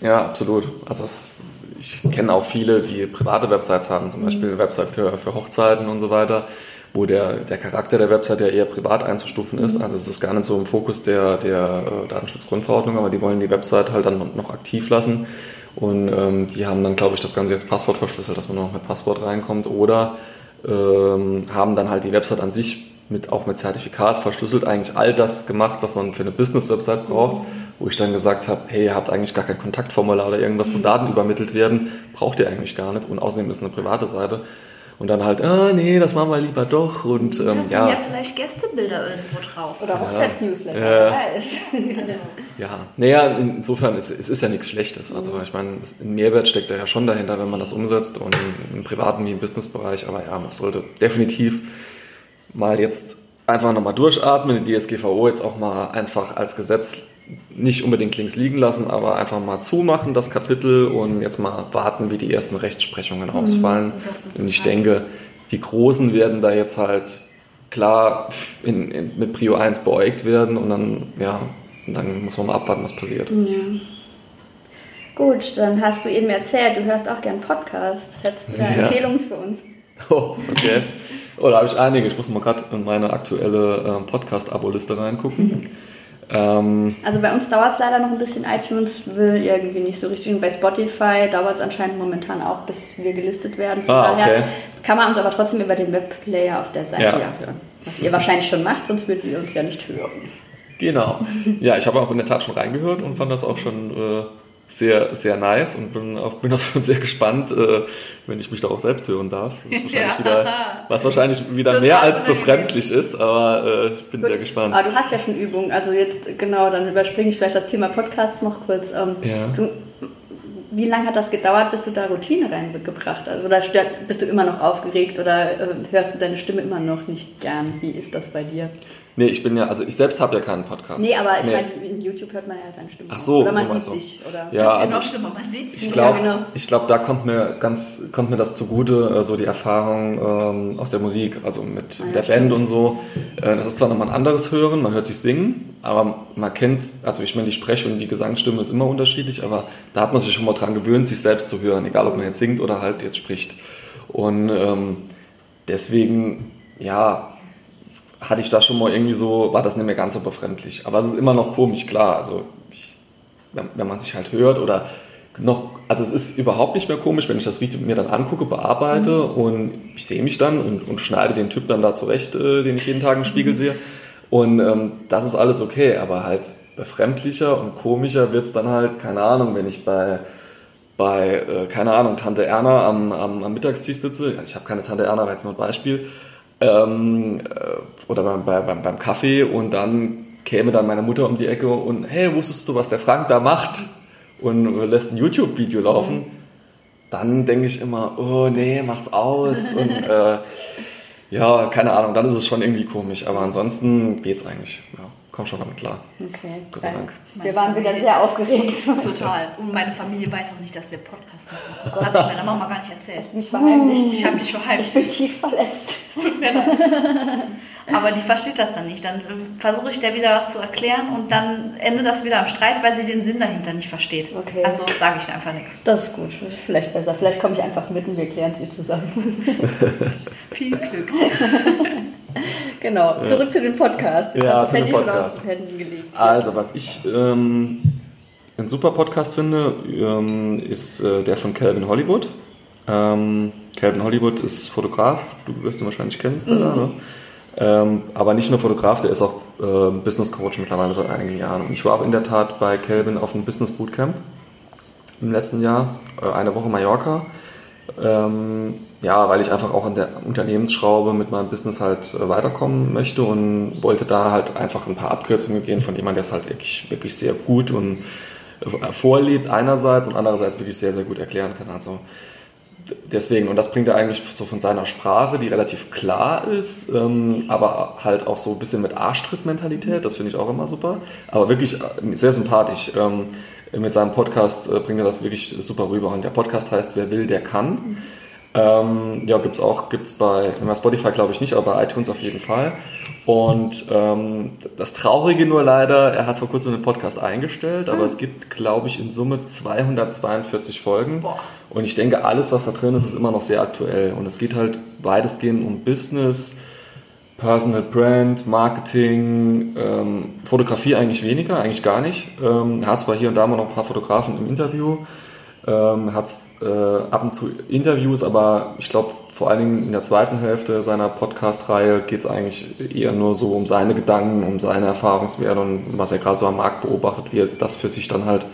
ja, absolut. Also es, ich kenne auch viele, die private Websites haben, zum Beispiel eine Website für, für Hochzeiten und so weiter wo der, der Charakter der Website ja eher privat einzustufen ist. Also es ist gar nicht so im Fokus der, der äh, Datenschutzgrundverordnung, aber die wollen die Website halt dann noch aktiv lassen. Und ähm, die haben dann, glaube ich, das Ganze jetzt Passwort verschlüsselt, dass man noch mit Passwort reinkommt. Oder ähm, haben dann halt die Website an sich mit, auch mit Zertifikat verschlüsselt eigentlich all das gemacht, was man für eine Business-Website braucht, wo ich dann gesagt habe, hey, ihr habt eigentlich gar kein Kontaktformular oder irgendwas, wo Daten übermittelt werden, braucht ihr eigentlich gar nicht und außerdem ist es eine private Seite. Und dann halt, ah nee, das machen wir lieber doch. Und, ähm, ja. ja vielleicht Gästebilder irgendwo drauf. Oder Hochzeitsnewsletter. Ja. ja. Naja, insofern, ist, es ist ja nichts Schlechtes. Also ich meine, ein Mehrwert steckt da ja schon dahinter, wenn man das umsetzt und im privaten wie im Businessbereich. Aber ja, man sollte definitiv mal jetzt einfach nochmal durchatmen, die DSGVO jetzt auch mal einfach als Gesetz nicht unbedingt links liegen lassen, aber einfach mal zumachen, das Kapitel, und jetzt mal warten, wie die ersten Rechtsprechungen mhm. ausfallen. Und ich denke, die Großen werden da jetzt halt klar in, in, mit Prio 1 beäugt werden und dann, ja, dann muss man mal abwarten, was passiert. Ja. Gut, dann hast du eben erzählt, du hörst auch gern Podcasts. Hättest du eine ja. Empfehlung für uns? Oh, okay. Oh, da habe ich einige. Ich muss mal gerade in meine aktuelle äh, Podcast-Abo-Liste reingucken. Ähm, also bei uns dauert es leider noch ein bisschen. iTunes will irgendwie nicht so richtig. Und bei Spotify dauert es anscheinend momentan auch, bis wir gelistet werden. Von ah, daher okay. kann man uns aber trotzdem über den Webplayer auf der Seite ja. hören. Was ihr wahrscheinlich schon macht, sonst würden wir uns ja nicht hören. Genau. Ja, ich habe auch in der Tat schon reingehört und fand das auch schon äh, sehr, sehr nice und bin auch, bin auch schon sehr gespannt, äh, wenn ich mich da auch selbst hören darf. Was wahrscheinlich ja. wieder, was wahrscheinlich wieder mehr als befremdlich ist, aber äh, ich bin Gut. sehr gespannt. Aber du hast ja schon Übungen, also jetzt genau, dann überspringe ich vielleicht das Thema Podcasts noch kurz. Ähm, ja. du, wie lange hat das gedauert, bis du da Routine reingebracht hast? Oder bist du immer noch aufgeregt oder äh, hörst du deine Stimme immer noch nicht gern? Wie ist das bei dir? Nee, ich bin ja, also ich selbst habe ja keinen Podcast. Nee, aber ich nee. meine, in YouTube hört man ja seine Stimme. Ach so, oder man so sieht sich. Oder ja, das ist also, noch schlimmer, man sieht sich. Ich glaube, ja, genau. glaub, da kommt mir ganz, kommt mir das zugute, äh, so die Erfahrung ähm, aus der Musik, also mit ah, ja, der stimmt. Band und so. Äh, das ist zwar nochmal ein anderes Hören, man hört sich singen, aber man kennt, also ich meine, die Sprech- und die Gesangsstimme ist immer unterschiedlich, aber da hat man sich schon mal dran gewöhnt, sich selbst zu hören, egal ob man jetzt singt oder halt jetzt spricht. Und ähm, deswegen, ja, hatte ich da schon mal irgendwie so, war das nicht mehr ganz so befremdlich. Aber es ist immer noch komisch, klar. Also, ich, wenn, wenn, man sich halt hört oder noch, also es ist überhaupt nicht mehr komisch, wenn ich das Video mir dann angucke, bearbeite mhm. und ich sehe mich dann und, und, schneide den Typ dann da zurecht, äh, den ich jeden Tag im Spiegel mhm. sehe. Und ähm, das ist alles okay, aber halt befremdlicher und komischer wird es dann halt, keine Ahnung, wenn ich bei bei, äh, keine Ahnung, Tante Erna am, am, am Mittagstisch sitze. Ich habe keine Tante Erna, war jetzt nur ein Beispiel ähm, äh, oder beim, beim, beim Kaffee und dann käme dann meine Mutter um die Ecke und hey, wusstest du, was der Frank da macht? Und lässt ein YouTube-Video laufen. Dann denke ich immer, oh nee, mach's aus. Und äh, ja, keine Ahnung, dann ist es schon irgendwie komisch. Aber ansonsten geht's eigentlich. Ja komm schon damit klar. Okay. Gott sei Dank. Wir waren wieder sehr aufgeregt. Total. Und meine Familie weiß auch nicht, dass wir Podcast machen. Oh Habe ich meiner Mama gar nicht erzählt. Hast du mich verheimlicht? Ich habe mich verheimlicht. Ich bin tief verletzt. Tut mir leid. Aber die versteht das dann nicht. Dann versuche ich der wieder was zu erklären und dann endet das wieder am Streit, weil sie den Sinn dahinter nicht versteht. Okay. Also sage ich einfach nichts. Das ist gut. Das ist vielleicht besser. Vielleicht komme ich einfach mit und wir klären es ihr zusammen. Viel Glück. genau. Zurück zu den Podcasts. Ja, zu den Podcasts. Also, was ich ähm, einen super Podcast finde, ähm, ist äh, der von Calvin Hollywood. Ähm, Calvin Hollywood ist Fotograf, du wirst ihn wahrscheinlich kennen, Stella, mhm. ne? Ähm, aber nicht nur Fotograf, der ist auch äh, Business Coach mittlerweile seit einigen Jahren. Und ich war auch in der Tat bei Calvin auf einem Business Bootcamp im letzten Jahr, äh, eine Woche Mallorca. Ähm, ja, weil ich einfach auch an der Unternehmensschraube mit meinem Business halt äh, weiterkommen möchte und wollte da halt einfach ein paar Abkürzungen gehen von jemandem, der es halt wirklich, wirklich sehr gut und äh, vorlebt einerseits und andererseits wirklich sehr, sehr gut erklären kann. Also deswegen, und das bringt er eigentlich so von seiner Sprache, die relativ klar ist, ähm, aber halt auch so ein bisschen mit Arschtritt-Mentalität, das finde ich auch immer super, aber wirklich äh, sehr sympathisch. Ähm, mit seinem Podcast äh, bringt er das wirklich super rüber und der Podcast heißt Wer will, der kann. Mhm. Ähm, ja, gibt es auch, gibt es bei, bei Spotify glaube ich nicht, aber bei iTunes auf jeden Fall. Und ähm, das Traurige nur leider, er hat vor kurzem einen Podcast eingestellt, aber mhm. es gibt, glaube ich, in Summe 242 Folgen. Boah. Und ich denke, alles, was da drin ist, ist immer noch sehr aktuell. Und es geht halt weitestgehend um Business, Personal Brand, Marketing, ähm, Fotografie eigentlich weniger, eigentlich gar nicht. Ähm, hat zwar hier und da mal noch ein paar Fotografen im Interview, ähm, hat äh, ab und zu Interviews, aber ich glaube, vor allen Dingen in der zweiten Hälfte seiner Podcast-Reihe geht es eigentlich eher nur so um seine Gedanken, um seine Erfahrungswerte und was er gerade so am Markt beobachtet, wie er das für sich dann halt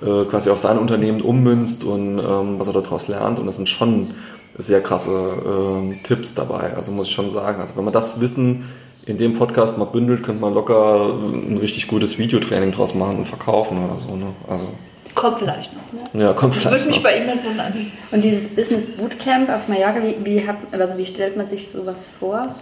äh, quasi auf sein Unternehmen ummünzt und ähm, was er daraus lernt. Und das sind schon sehr krasse äh, Tipps dabei, also muss ich schon sagen. Also wenn man das Wissen in dem Podcast mal bündelt, könnte man locker ein richtig gutes Videotraining draus machen und verkaufen oder so. Ne? Also Kommt vielleicht noch, ne? Ja, kommt vielleicht Würde mich bei ihm nicht wundern. Und dieses Business Bootcamp auf Mallorca, wie, wie, hat, also wie stellt man sich sowas vor?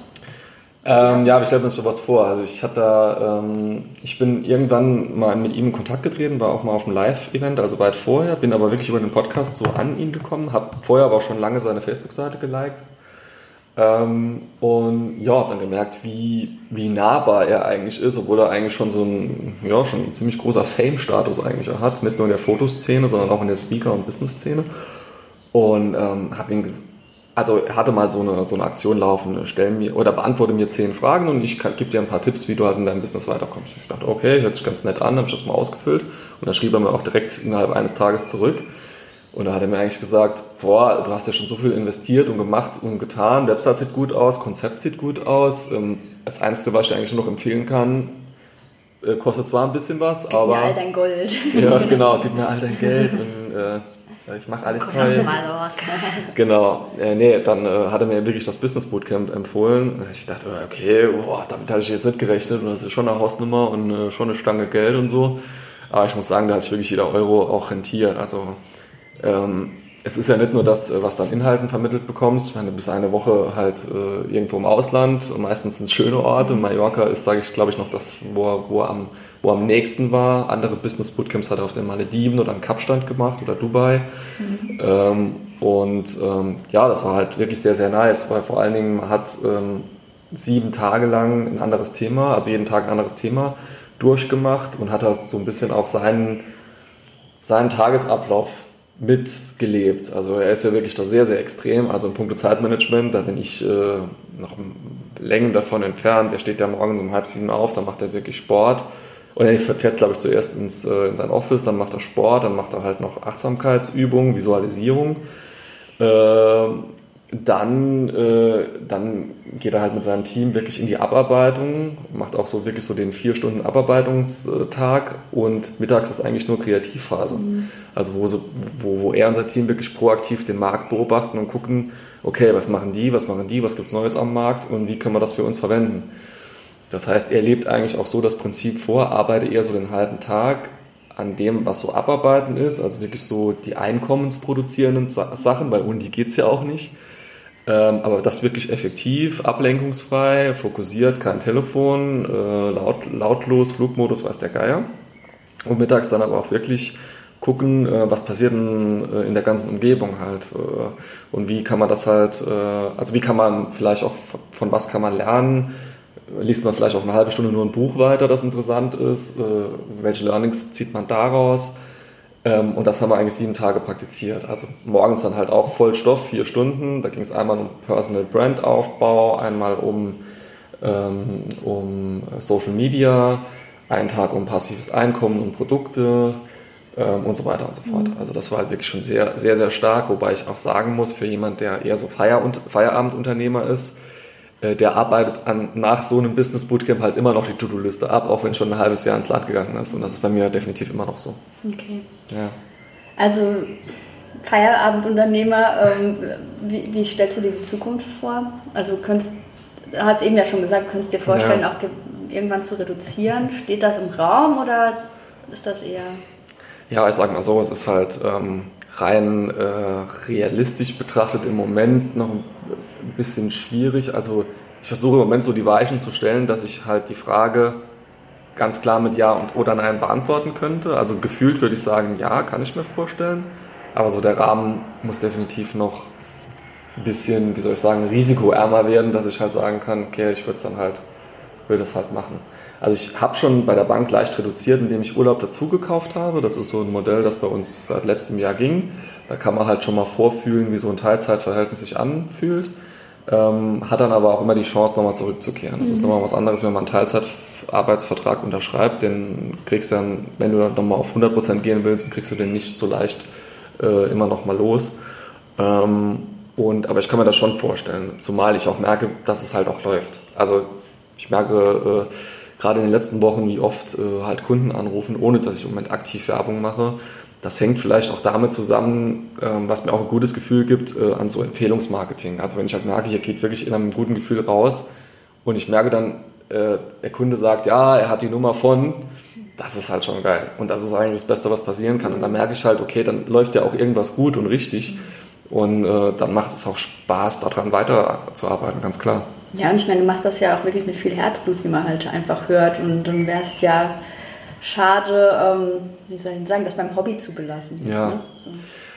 Ähm, ja, aber ich stelle mir sowas vor. Also ich hatte da, ähm, ich bin irgendwann mal mit ihm in Kontakt getreten, war auch mal auf einem Live-Event, also weit vorher, bin aber wirklich über den Podcast so an ihn gekommen, habe vorher aber auch schon lange seine Facebook-Seite geliked. Ähm, und ja, habe dann gemerkt, wie, wie nahbar er eigentlich ist, obwohl er eigentlich schon so ein, ja, schon ein ziemlich großer Fame-Status eigentlich hat, nicht nur in der Fotoszene, sondern auch in der Speaker- und Business-Szene. Und ähm, habe ihn also hatte mal so eine, so eine Aktion laufen, stell mir oder beantworte mir zehn Fragen und ich gebe dir ein paar Tipps, wie du halt in deinem Business weiterkommst. Ich dachte, okay, hört sich ganz nett an, habe ich das mal ausgefüllt und dann schrieb er mir auch direkt innerhalb eines Tages zurück. Und da hat er mir eigentlich gesagt, boah, du hast ja schon so viel investiert und gemacht und getan, Website sieht gut aus, Konzept sieht gut aus. Ähm, das Einzige, was ich dir eigentlich noch empfehlen kann, äh, kostet zwar ein bisschen was, gib aber... Gib mir all dein Gold. Ja, genau, gib mir all dein Geld und... Äh, ich mache alles Komm toll. Genau. Äh, nee, dann äh, hat er mir wirklich das Business Bootcamp empfohlen. Ich dachte, okay, boah, damit habe ich jetzt nicht gerechnet. Und das ist schon eine Hausnummer und äh, schon eine Stange Geld und so. Aber ich muss sagen, da hat sich wirklich jeder Euro auch rentiert. Also ähm, es ist ja nicht nur das, äh, was du an Inhalten vermittelt bekommst. Wenn du bist eine Woche halt äh, irgendwo im Ausland, meistens ein schöne Ort. Und Mallorca ist, sage ich, glaube ich, noch das, wo wo er am wo am nächsten war. Andere Business Bootcamps hat er auf den Malediven oder am Kapstand gemacht oder Dubai. Mhm. Ähm, und ähm, ja, das war halt wirklich sehr, sehr nice, weil vor allen Dingen man hat ähm, sieben Tage lang ein anderes Thema, also jeden Tag ein anderes Thema durchgemacht und hat da so ein bisschen auch seinen, seinen Tagesablauf mitgelebt. Also er ist ja wirklich da sehr, sehr extrem. Also in puncto Zeitmanagement, da bin ich äh, noch Längen davon entfernt. Der steht ja morgens um halb sieben auf, dann macht er wirklich Sport und er fährt, glaube ich, zuerst ins, äh, in sein Office, dann macht er Sport, dann macht er halt noch Achtsamkeitsübungen, Visualisierung. Äh, dann, äh, dann geht er halt mit seinem Team wirklich in die Abarbeitung, macht auch so wirklich so den vier Stunden Abarbeitungstag und mittags ist eigentlich nur Kreativphase. Mhm. Also wo, so, wo, wo er und sein Team wirklich proaktiv den Markt beobachten und gucken, okay, was machen die, was machen die, was gibt es Neues am Markt und wie können wir das für uns verwenden. Das heißt, er lebt eigentlich auch so das Prinzip vor, arbeite eher so den halben Tag an dem, was so abarbeiten ist, also wirklich so die einkommensproduzierenden Sachen, weil ohne die geht es ja auch nicht. Ähm, aber das wirklich effektiv, ablenkungsfrei, fokussiert, kein Telefon, äh, laut, lautlos, Flugmodus, weiß der Geier. Und mittags dann aber auch wirklich gucken, äh, was passiert in, äh, in, der ganzen Umgebung halt. Und wie kann man das halt, also wie kann man vielleicht auch, von was kann man lernen, liest man vielleicht auch eine halbe Stunde nur ein Buch weiter, das interessant ist. Äh, welche Learnings zieht man daraus? Ähm, und das haben wir eigentlich sieben Tage praktiziert. Also morgens dann halt auch voll Stoff, vier Stunden. Da ging es einmal um Personal Brand Aufbau, einmal um, ähm, um Social Media, einen Tag um passives Einkommen und Produkte ähm, und so weiter und so fort. Mhm. Also das war halt wirklich schon sehr, sehr, sehr stark, wobei ich auch sagen muss, für jemand, der eher so Feier Feierabendunternehmer ist, der arbeitet an, nach so einem Business Bootcamp halt immer noch die To-Do-Liste ab, auch wenn schon ein halbes Jahr ins Land gegangen ist. Und das ist bei mir definitiv immer noch so. Okay. Ja. Also Feierabendunternehmer, ähm, wie, wie, stellst du dir die Zukunft vor? Also könntest, hast eben ja schon gesagt, könntest dir vorstellen, ja. auch irgendwann zu reduzieren. Steht das im Raum oder ist das eher... Ja, ich sag mal so, es ist halt ähm, rein äh, realistisch betrachtet im Moment noch ein ein bisschen schwierig. Also ich versuche im Moment so die Weichen zu stellen, dass ich halt die Frage ganz klar mit Ja und oder Nein beantworten könnte. Also gefühlt würde ich sagen, ja, kann ich mir vorstellen. Aber so der Rahmen muss definitiv noch ein bisschen, wie soll ich sagen, risikoärmer werden, dass ich halt sagen kann, okay, ich würde es dann halt, würde es halt machen. Also ich habe schon bei der Bank leicht reduziert, indem ich Urlaub dazu gekauft habe. Das ist so ein Modell, das bei uns seit letztem Jahr ging. Da kann man halt schon mal vorfühlen, wie so ein Teilzeitverhältnis sich anfühlt. Ähm, hat dann aber auch immer die Chance, nochmal zurückzukehren. Das mhm. ist nochmal was anderes, wenn man einen Teilzeitarbeitsvertrag unterschreibt. Den kriegst du dann, wenn du dann nochmal auf 100% gehen willst, kriegst du den nicht so leicht äh, immer nochmal los. Ähm, und, aber ich kann mir das schon vorstellen, zumal ich auch merke, dass es halt auch läuft. Also ich merke äh, gerade in den letzten Wochen, wie oft äh, halt Kunden anrufen, ohne dass ich im Moment aktiv Werbung mache das hängt vielleicht auch damit zusammen, ähm, was mir auch ein gutes Gefühl gibt äh, an so Empfehlungsmarketing. Also wenn ich halt merke, hier geht wirklich in einem guten Gefühl raus und ich merke dann, äh, der Kunde sagt, ja, er hat die Nummer von, das ist halt schon geil. Und das ist eigentlich das Beste, was passieren kann. Und dann merke ich halt, okay, dann läuft ja auch irgendwas gut und richtig. Und äh, dann macht es auch Spaß, daran weiterzuarbeiten, ganz klar. Ja, und ich meine, du machst das ja auch wirklich mit viel Herzblut, wie man halt einfach hört. Und dann wäre es ja schade, ähm, wie soll ich sagen, das beim Hobby zu belassen. Ja. Ne? So.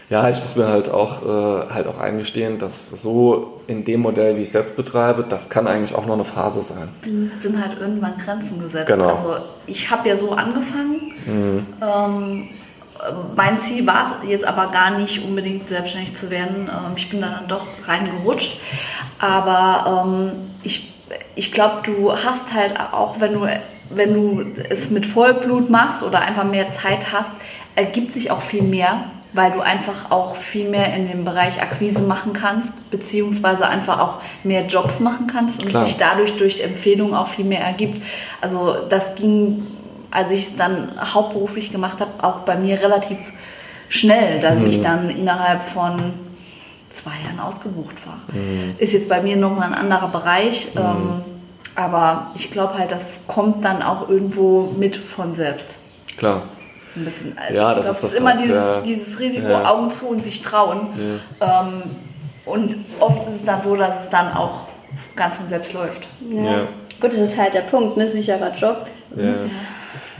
Ja, ich muss mir halt auch, äh, halt auch eingestehen, dass so in dem Modell, wie ich es jetzt betreibe, das kann eigentlich auch noch eine Phase sein. Mhm. Sind halt irgendwann Grenzen gesetzt. Genau. Also ich habe ja so angefangen. Mhm. Ähm, mein Ziel war es jetzt aber gar nicht unbedingt selbstständig zu werden. Ähm, ich bin dann doch reingerutscht. Aber ähm, ich, ich glaube, du hast halt auch, wenn du, wenn du es mit Vollblut machst oder einfach mehr Zeit hast, ergibt sich auch viel mehr weil du einfach auch viel mehr in dem Bereich Akquise machen kannst, beziehungsweise einfach auch mehr Jobs machen kannst und Klar. sich dadurch durch Empfehlungen auch viel mehr ergibt. Also das ging, als ich es dann hauptberuflich gemacht habe, auch bei mir relativ schnell, dass mhm. ich dann innerhalb von zwei Jahren ausgebucht war. Mhm. Ist jetzt bei mir nochmal ein anderer Bereich, mhm. ähm, aber ich glaube halt, das kommt dann auch irgendwo mit von selbst. Klar ein bisschen. Also ja, das glaub, ist das. ist immer halt, dieses, ja. dieses Risiko, ja. Augen zu und sich trauen. Ja. Ähm, und oft ist es dann so, dass es dann auch ganz von selbst läuft. Ja. Gut, das ist halt der Punkt, ne? Sicherer Job.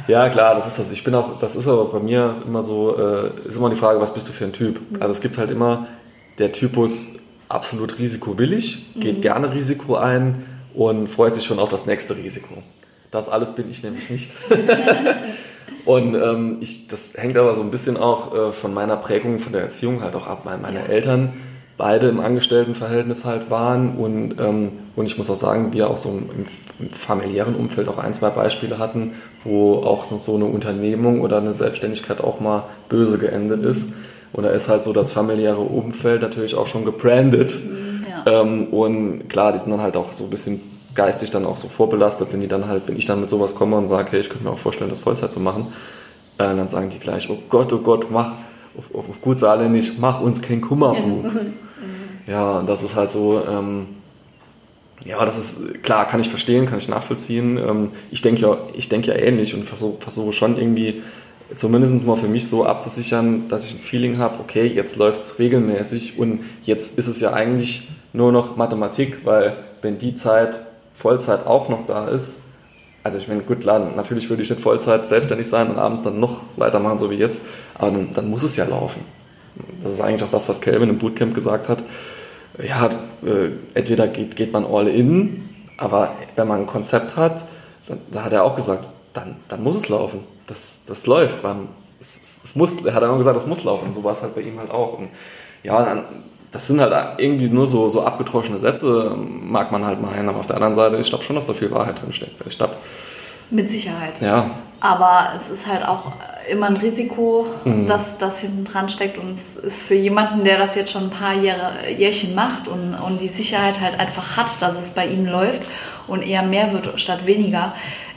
Ja. klar, das ist das. Ich bin auch, das ist aber bei mir immer so, äh, ist immer die Frage, was bist du für ein Typ? Also es gibt halt immer der Typus absolut risikowillig, geht mhm. gerne Risiko ein und freut sich schon auf das nächste Risiko. Das alles bin ich nämlich nicht. Und ähm, ich, das hängt aber so ein bisschen auch äh, von meiner Prägung, von der Erziehung halt auch ab, weil meine ja. Eltern beide im Angestelltenverhältnis halt waren und, ähm, und ich muss auch sagen, wir auch so im, im, familiären Umfeld auch ein, zwei Beispiele hatten, wo auch so eine Unternehmung oder eine Selbstständigkeit auch mal böse geendet ist. Und da ist halt so das familiäre Umfeld natürlich auch schon gebrandet. Mhm, ja. Ähm, und klar, die sind dann halt auch so ein bisschen geistig dann auch so vorbelastet, wenn die dann halt, wenn ich dann mit sowas komme und sage, hey, ich könnte mir auch vorstellen, das Vollzeit zu machen, äh, dann sagen die gleich, oh Gott, oh Gott, mach, auf, auf, auf gut Saarländisch, mach uns kein Kummerbuch. ja, und das ist halt so, ähm, ja, das ist klar, kann ich verstehen, kann ich nachvollziehen. Ähm, ich denke ja, ich denke ja ähnlich und versuche, versuche schon irgendwie zumindest mal für mich so abzusichern, dass ich ein Feeling habe, okay, jetzt läuft es regelmäßig und jetzt ist es ja eigentlich nur noch Mathematik, weil wenn die Zeit Vollzeit auch noch da ist, also ich meine, gut, natürlich würde ich nicht Vollzeit selbstständig sein und abends dann noch weitermachen, so wie jetzt, aber dann, dann muss es ja laufen. Das ist eigentlich auch das, was Calvin im Bootcamp gesagt hat. Ja, äh, entweder geht, geht man all in, aber wenn man ein Konzept hat, dann, da hat er auch gesagt, dann, dann muss es laufen. Das, das läuft. Weil es, es muss, er hat immer gesagt, das muss laufen. Und so war es halt bei ihm halt auch. Und ja, das sind halt irgendwie nur so, so abgetroschene Sätze, mag man halt meinen, aber auf der anderen Seite, ich glaube schon, dass da viel Wahrheit drin steckt. Ich glaube. Mit Sicherheit. Ja. Aber es ist halt auch immer ein Risiko, mhm. dass das hinten dran steckt und es ist für jemanden, der das jetzt schon ein paar Jahre, Jährchen macht und, und die Sicherheit halt einfach hat, dass es bei ihm läuft und eher mehr wird statt weniger,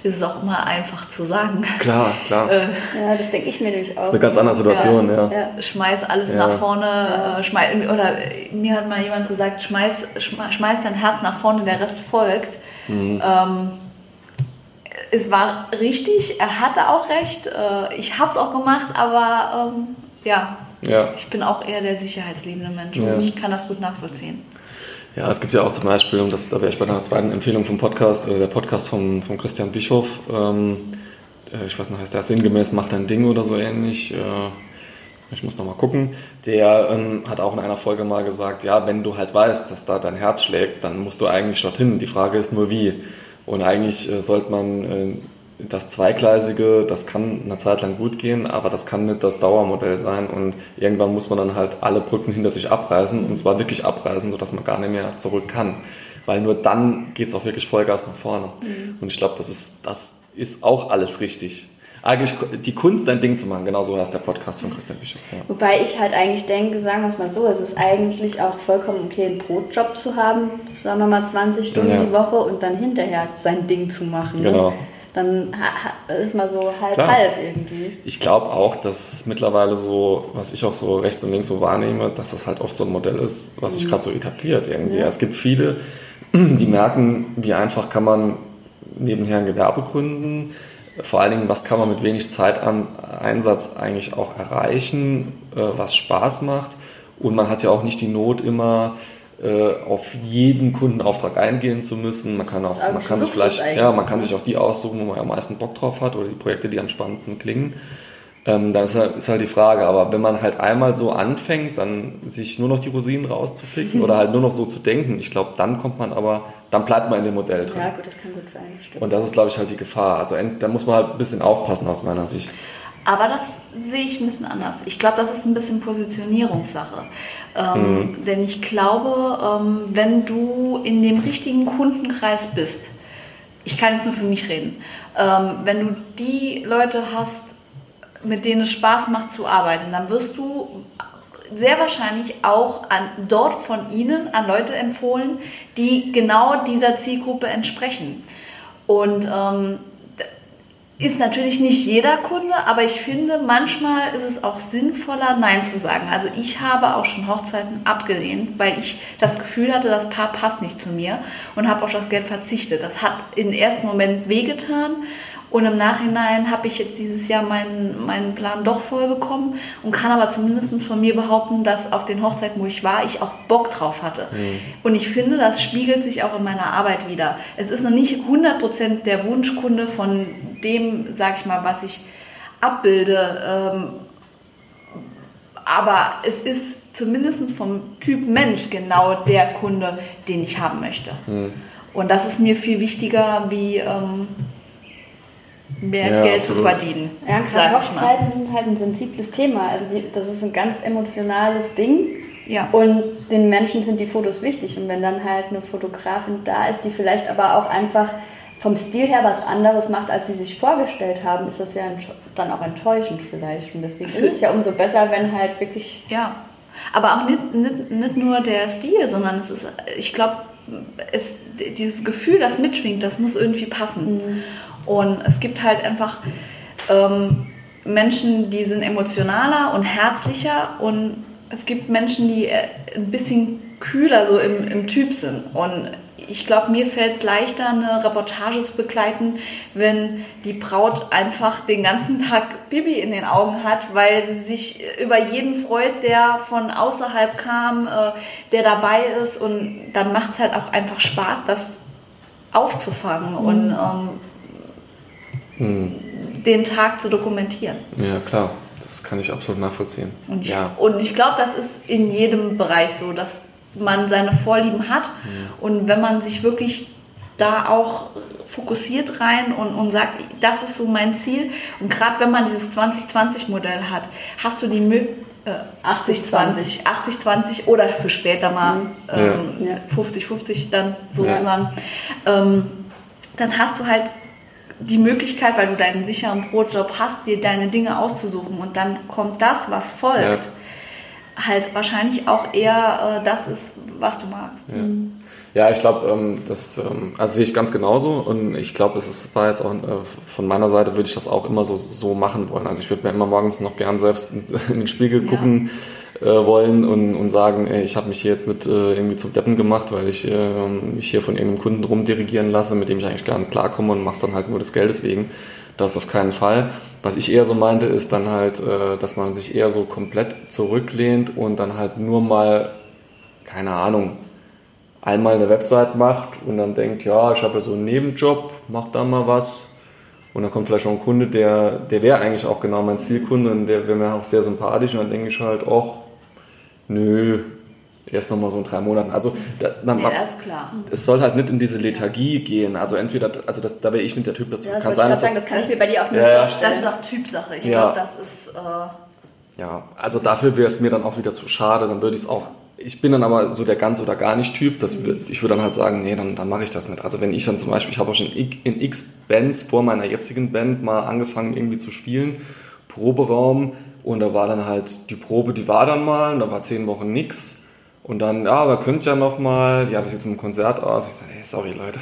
ist es auch immer einfach zu sagen. Klar, klar. Äh, ja, das denke ich mir nämlich auch. Das ist eine ganz andere Situation, ja. ja. ja. Schmeiß alles ja. nach vorne, ja. Äh, schmeiß, oder mir hat mal jemand gesagt, schmeiß, schmeiß dein Herz nach vorne, der Rest folgt. Mhm. Ähm, es war richtig, er hatte auch recht, äh, ich habe es auch gemacht, aber ähm, ja, ja, ich bin auch eher der sicherheitsliebende Mensch und ich kann das gut nachvollziehen. Ja, es gibt ja auch zum Beispiel, und das, da wäre ich bei einer zweiten Empfehlung vom Podcast, äh, der Podcast von, von Christian Bischof, ähm, äh, ich weiß nicht, heißt der sinngemäß Macht dein Ding oder so ähnlich. Äh, ich muss nochmal gucken. Der ähm, hat auch in einer Folge mal gesagt, ja, wenn du halt weißt, dass da dein Herz schlägt, dann musst du eigentlich dorthin. Die Frage ist nur wie. Und eigentlich äh, sollte man äh, das Zweigleisige, das kann eine Zeit lang gut gehen, aber das kann nicht das Dauermodell sein und irgendwann muss man dann halt alle Brücken hinter sich abreißen und zwar wirklich abreißen, sodass man gar nicht mehr zurück kann. Weil nur dann geht es auch wirklich Vollgas nach vorne. Mhm. Und ich glaube, das ist, das ist auch alles richtig. Eigentlich die Kunst, dein Ding zu machen, genau so heißt der Podcast von Christian Bischof. Ja. Wobei ich halt eigentlich denke, sagen wir es mal so, es ist eigentlich auch vollkommen okay, einen Brotjob zu haben, sagen wir mal 20 Stunden ja. die Woche und dann hinterher sein Ding zu machen. Ne? Genau. Ne? Dann ist man so halb-halb irgendwie. Ich glaube auch, dass mittlerweile so, was ich auch so rechts und links so wahrnehme, dass das halt oft so ein Modell ist, was sich mhm. gerade so etabliert irgendwie. Ja. Es gibt viele, die merken, wie einfach kann man nebenher ein Gewerbe gründen. Vor allen Dingen, was kann man mit wenig Zeiteinsatz eigentlich auch erreichen, äh, was Spaß macht. Und man hat ja auch nicht die Not immer, auf jeden Kundenauftrag eingehen zu müssen. Man kann auch, man kann sich vielleicht, ja, man kann sich auch die aussuchen, wo man am meisten Bock drauf hat oder die Projekte, die am spannendsten klingen. Ähm, da ist halt, ist halt die Frage, aber wenn man halt einmal so anfängt, dann sich nur noch die Rosinen rauszupicken oder halt nur noch so zu denken, ich glaube, dann kommt man aber, dann bleibt man in dem Modell drin. Ja, gut, das kann gut sein, das stimmt. Und das ist, glaube ich, halt die Gefahr. Also da muss man halt ein bisschen aufpassen aus meiner Sicht. Aber das sehe ich ein bisschen anders. Ich glaube, das ist ein bisschen Positionierungssache. Ähm, mhm. Denn ich glaube, ähm, wenn du in dem richtigen Kundenkreis bist, ich kann jetzt nur für mich reden, ähm, wenn du die Leute hast, mit denen es Spaß macht zu arbeiten, dann wirst du sehr wahrscheinlich auch an, dort von ihnen an Leute empfohlen, die genau dieser Zielgruppe entsprechen. Und ähm, ist natürlich nicht jeder Kunde, aber ich finde, manchmal ist es auch sinnvoller, Nein zu sagen. Also ich habe auch schon Hochzeiten abgelehnt, weil ich das Gefühl hatte, das Paar passt nicht zu mir und habe auf das Geld verzichtet. Das hat im ersten Moment wehgetan und im Nachhinein habe ich jetzt dieses Jahr meinen, meinen Plan doch voll bekommen und kann aber zumindest von mir behaupten, dass auf den Hochzeiten, wo ich war, ich auch Bock drauf hatte. Mhm. Und ich finde, das spiegelt sich auch in meiner Arbeit wieder. Es ist noch nicht 100% der Wunschkunde von dem, sag ich mal, was ich abbilde. Ähm, aber es ist zumindest vom Typ Mensch genau der Kunde, den ich haben möchte. Mhm. Und das ist mir viel wichtiger wie... Ähm, mehr ja, Geld absolut. zu verdienen. Ja, gerade Hochzeiten sind halt ein sensibles Thema. Also die, das ist ein ganz emotionales Ding. Ja. Und den Menschen sind die Fotos wichtig. Und wenn dann halt eine Fotografin da ist, die vielleicht aber auch einfach vom Stil her was anderes macht, als sie sich vorgestellt haben, ist das ja dann auch enttäuschend vielleicht. Und deswegen ist es ja umso besser, wenn halt wirklich. Ja. Aber auch nicht, nicht, nicht nur der Stil, sondern es ist, ich glaube, dieses Gefühl, das mitschwingt, das muss irgendwie passen. Mhm. Und es gibt halt einfach ähm, Menschen, die sind emotionaler und herzlicher und es gibt Menschen, die äh, ein bisschen kühler so im, im Typ sind. Und ich glaube, mir fällt es leichter, eine Reportage zu begleiten, wenn die Braut einfach den ganzen Tag Bibi in den Augen hat, weil sie sich über jeden freut, der von außerhalb kam, äh, der dabei ist. Und dann macht es halt auch einfach Spaß, das aufzufangen. Mhm. Und ähm, hm. den Tag zu dokumentieren. Ja, klar. Das kann ich absolut nachvollziehen. Und ich, ja. und ich glaube, das ist in jedem Bereich so, dass man seine Vorlieben hat. Mhm. Und wenn man sich wirklich da auch fokussiert rein und, und sagt, das ist so mein Ziel. Und gerade wenn man dieses 2020-Modell hat, hast du die Möglichkeit, 80-20, 80-20 oder für später mal 50-50 mhm. ähm, ja. dann sozusagen, ja. ähm, dann hast du halt die Möglichkeit, weil du deinen sicheren Brotjob hast, dir deine Dinge auszusuchen und dann kommt das, was folgt, ja. Halt wahrscheinlich auch eher äh, das ist, was du magst. Ja. Mhm. Ja, ich glaube, ähm, das ähm, also sehe ich ganz genauso und ich glaube, es ist, war jetzt auch äh, von meiner Seite würde ich das auch immer so, so machen wollen. Also ich würde mir immer morgens noch gern selbst in, den Spiegel gucken äh, wollen und, und sagen, ey, ich habe mich hier jetzt nicht äh, irgendwie zum Deppen gemacht, weil ich äh, mich hier von irgendeinem Kunden rumdirigieren lasse, mit dem ich eigentlich gar nicht klarkomme und mach's dann halt nur des Geldes wegen. Das auf keinen Fall. Was ich eher so meinte, ist dann halt, äh, dass man sich eher so komplett zurücklehnt und dann halt nur mal, keine Ahnung, einmal eine Website macht und dann denkt, ja, ich habe ja so einen Nebenjob, mach da mal was. Und dann kommt vielleicht noch ein Kunde, der, der wäre eigentlich auch genau mein Zielkunde und der wäre mir auch sehr sympathisch und dann denke ich halt, ach, nö, erst nochmal so in drei Monaten. Also da, man, ja, ist klar. es soll halt nicht in diese Lethargie gehen. Also entweder, also das, da wäre ich nicht der Typ dazu. Ja, das kann sein, dass sagen, das, das kann ich mir bei dir auch nicht ja, vorstellen. Das ist auch Typsache. Ich ja. glaube, das ist... Äh ja, also dafür wäre es mir dann auch wieder zu schade. Dann würde ich es auch ich bin dann aber so der ganz oder gar nicht Typ. Das, ich würde dann halt sagen, nee, dann, dann mache ich das nicht. Also wenn ich dann zum Beispiel, ich habe auch schon in x Bands vor meiner jetzigen Band mal angefangen irgendwie zu spielen, Proberaum und da war dann halt die Probe, die war dann mal und da war zehn Wochen nix und dann, ja, aber könnt ja noch mal, ja, wie sieht's im Konzert aus? Ich sage, hey, sorry Leute,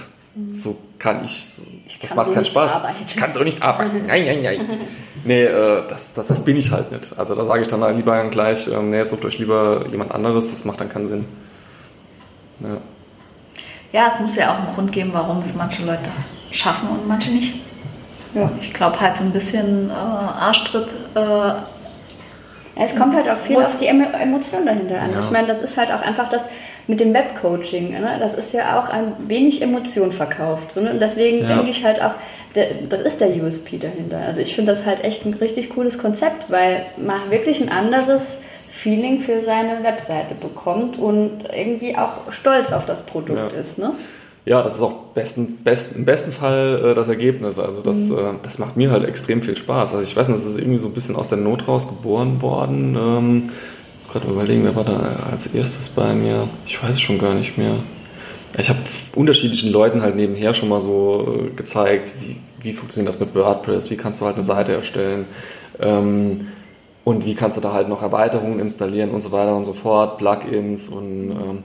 so kann ich, ich das kann macht so keinen Spaß. Arbeiten. Ich kann so nicht arbeiten. Nein, nein, nein. Nee, äh, das, das, das, bin ich halt nicht. Also da sage ich dann halt lieber gleich, äh, nee, sucht euch lieber jemand anderes, das macht dann keinen Sinn. Ja. ja, es muss ja auch einen Grund geben, warum es manche Leute schaffen und manche nicht. Ja. Ich glaube halt so ein bisschen äh, Arschtritt. Äh, es kommt halt auch viel auf die Emotion dahinter an. Ja. Ich meine, das ist halt auch einfach das, mit dem Webcoaching, ne? das ist ja auch ein wenig Emotion verkauft. So, ne? Und deswegen ja. denke ich halt auch, das ist der USP dahinter. Also ich finde das halt echt ein richtig cooles Konzept, weil man wirklich ein anderes Feeling für seine Webseite bekommt und irgendwie auch stolz auf das Produkt ja. ist. Ne? Ja, das ist auch besten, besten, im besten Fall äh, das Ergebnis. Also das, mhm. äh, das macht mir halt extrem viel Spaß. Also ich weiß nicht, das ist irgendwie so ein bisschen aus der Not raus geboren worden. Ähm, gerade überlegen, wer war da als erstes bei mir? Ich weiß es schon gar nicht mehr. Ich habe unterschiedlichen Leuten halt nebenher schon mal so äh, gezeigt, wie, wie funktioniert das mit WordPress, wie kannst du halt eine Seite erstellen ähm, und wie kannst du da halt noch Erweiterungen installieren und so weiter und so fort, Plugins und ähm,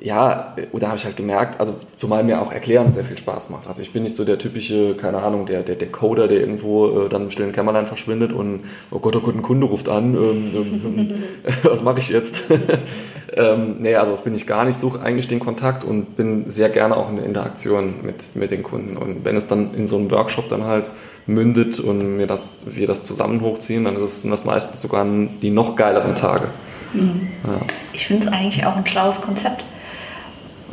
ja, da habe ich halt gemerkt, also zumal mir auch Erklären sehr viel Spaß macht. Also ich bin nicht so der typische, keine Ahnung, der, der, der Coder, der irgendwo äh, dann im stillen Kämmerlein verschwindet und oh Gott, oh Gott, ein Kunde ruft an, ähm, ähm, was mache ich jetzt? ähm, nee, also das bin ich gar nicht, suche eigentlich den Kontakt und bin sehr gerne auch in der Interaktion mit, mit den Kunden. Und wenn es dann in so einem Workshop dann halt mündet und wir das, wir das zusammen hochziehen, dann ist es, sind das meistens sogar die noch geileren Tage. Mhm. Ja. Ich finde es eigentlich auch ein schlaues Konzept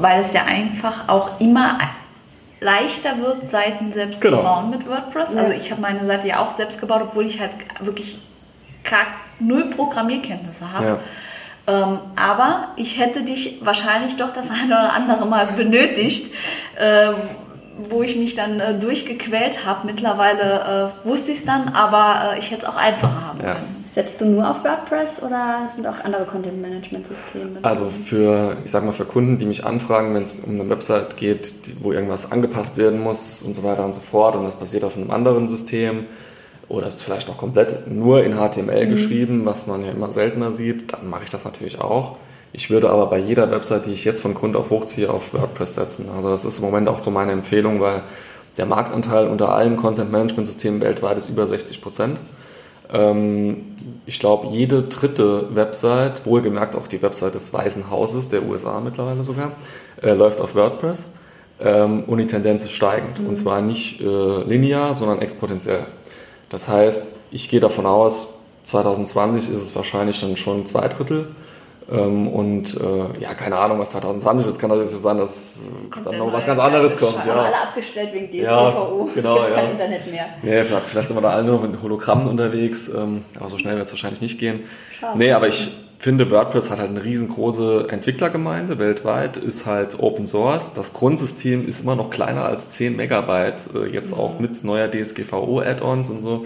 weil es ja einfach auch immer leichter wird, Seiten selbst genau. zu bauen mit WordPress. Ja. Also ich habe meine Seite ja auch selbst gebaut, obwohl ich halt wirklich null Programmierkenntnisse habe. Ja. Ähm, aber ich hätte dich wahrscheinlich doch das eine oder andere Mal benötigt, äh, wo ich mich dann äh, durchgequält habe. Mittlerweile äh, wusste ich es dann, aber äh, ich hätte es auch einfacher haben ja. können. Setzt du nur auf WordPress oder sind auch andere Content-Management-Systeme? Also für, ich sag mal, für Kunden, die mich anfragen, wenn es um eine Website geht, wo irgendwas angepasst werden muss und so weiter und so fort und das basiert auf einem anderen System oder es ist vielleicht noch komplett nur in HTML mhm. geschrieben, was man ja immer seltener sieht, dann mache ich das natürlich auch. Ich würde aber bei jeder Website, die ich jetzt von Grund auf hochziehe, auf WordPress setzen. Also das ist im Moment auch so meine Empfehlung, weil der Marktanteil unter allen Content-Management-Systemen weltweit ist über 60 Prozent. Ähm, ich glaube, jede dritte Website, wohlgemerkt auch die Website des Weißen Hauses der USA mittlerweile sogar, äh, läuft auf WordPress ähm, und die Tendenz ist steigend. Mhm. Und zwar nicht äh, linear, sondern exponentiell. Das heißt, ich gehe davon aus, 2020 ist es wahrscheinlich dann schon zwei Drittel und äh, ja, keine Ahnung, was 2020 ist. Kann natürlich so sein, dass kommt dann noch was ganz anderes kommt. Ja. alle abgestellt wegen DSGVO. Ja, genau, ja. kein Internet mehr. Nee, vielleicht, vielleicht, sind wir da alle nur mit Hologrammen unterwegs, ähm, aber so schnell wird es wahrscheinlich nicht gehen. Schade. Nee, aber ich finde, WordPress hat halt eine riesengroße Entwicklergemeinde weltweit, ist halt Open Source. Das Grundsystem ist immer noch kleiner als 10 Megabyte, äh, jetzt auch mit neuer DSGVO-Add-ons und so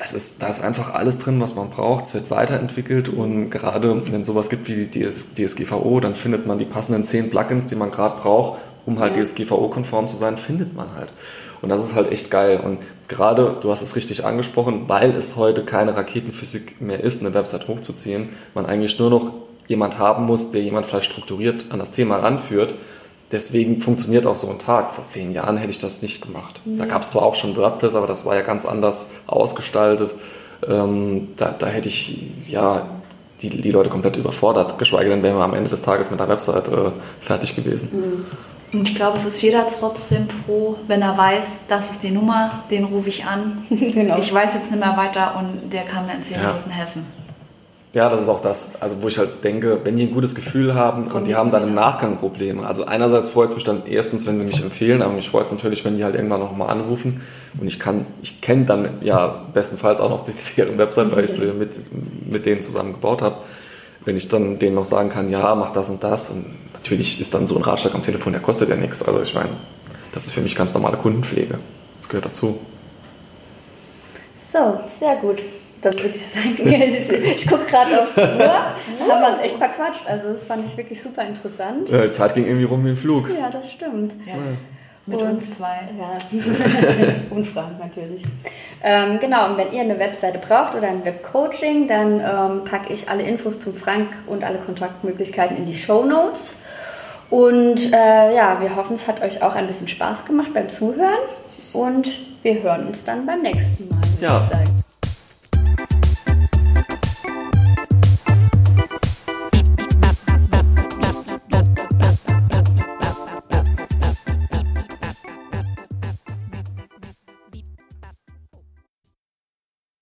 das ist, da ist einfach alles drin, was man braucht. Es wird weiterentwickelt und gerade wenn sowas gibt wie die DS, DSGVO, dann findet man die passenden zehn Plugins, die man gerade braucht, um halt ja. DSGVO-konform zu sein, findet man halt. Und das ist halt echt geil. Und gerade, du hast es richtig angesprochen, weil es heute keine Raketenphysik mehr ist, eine Website hochzuziehen, man eigentlich nur noch jemand haben muss, der jemand vielleicht strukturiert an das Thema ranführt deswegen funktioniert auch so ein Tag. Vor zehn Jahren hätte ich das nicht gemacht. Mhm. Da gab es zwar auch schon WordPress, aber das war ja ganz anders ausgestaltet. Ähm, da, da hätte ich ja die, die Leute komplett überfordert, geschweige denn wären wir am Ende des Tages mit der Website äh, fertig gewesen. Mhm. Und ich glaube, es ist jeder trotzdem froh, wenn er weiß, das ist die Nummer, den rufe ich an. genau. Ich weiß jetzt nicht mehr weiter und der kann mir in zehn ja. Minuten helfen. Ja, das ist auch das, also wo ich halt denke, wenn die ein gutes Gefühl haben und die haben dann im Nachgang Probleme. Also einerseits freut es mich dann erstens, wenn sie mich empfehlen, aber mich freut es natürlich, wenn die halt irgendwann nochmal anrufen. Und ich kann, ich kenne dann ja bestenfalls auch noch die, deren Website, weil ich sie mit, mit denen zusammen gebaut habe. Wenn ich dann denen noch sagen kann, ja, mach das und das. Und natürlich ist dann so ein Ratschlag am Telefon, der kostet ja nichts. Also ich meine, das ist für mich ganz normale Kundenpflege. Das gehört dazu. So, sehr gut. Dann würde ich sagen, ich gucke gerade auf die Uhr, da haben wir uns echt verquatscht. Also das fand ich wirklich super interessant. Ja, die Zeit ging irgendwie rum wie ein Flug. Ja, das stimmt. Ja. Mit und, uns zwei. Ja, und Frank natürlich. Ähm, genau, und wenn ihr eine Webseite braucht oder ein Webcoaching, dann ähm, packe ich alle Infos zum Frank und alle Kontaktmöglichkeiten in die Show Notes. Und äh, ja, wir hoffen, es hat euch auch ein bisschen Spaß gemacht beim Zuhören. Und wir hören uns dann beim nächsten Mal. Ja.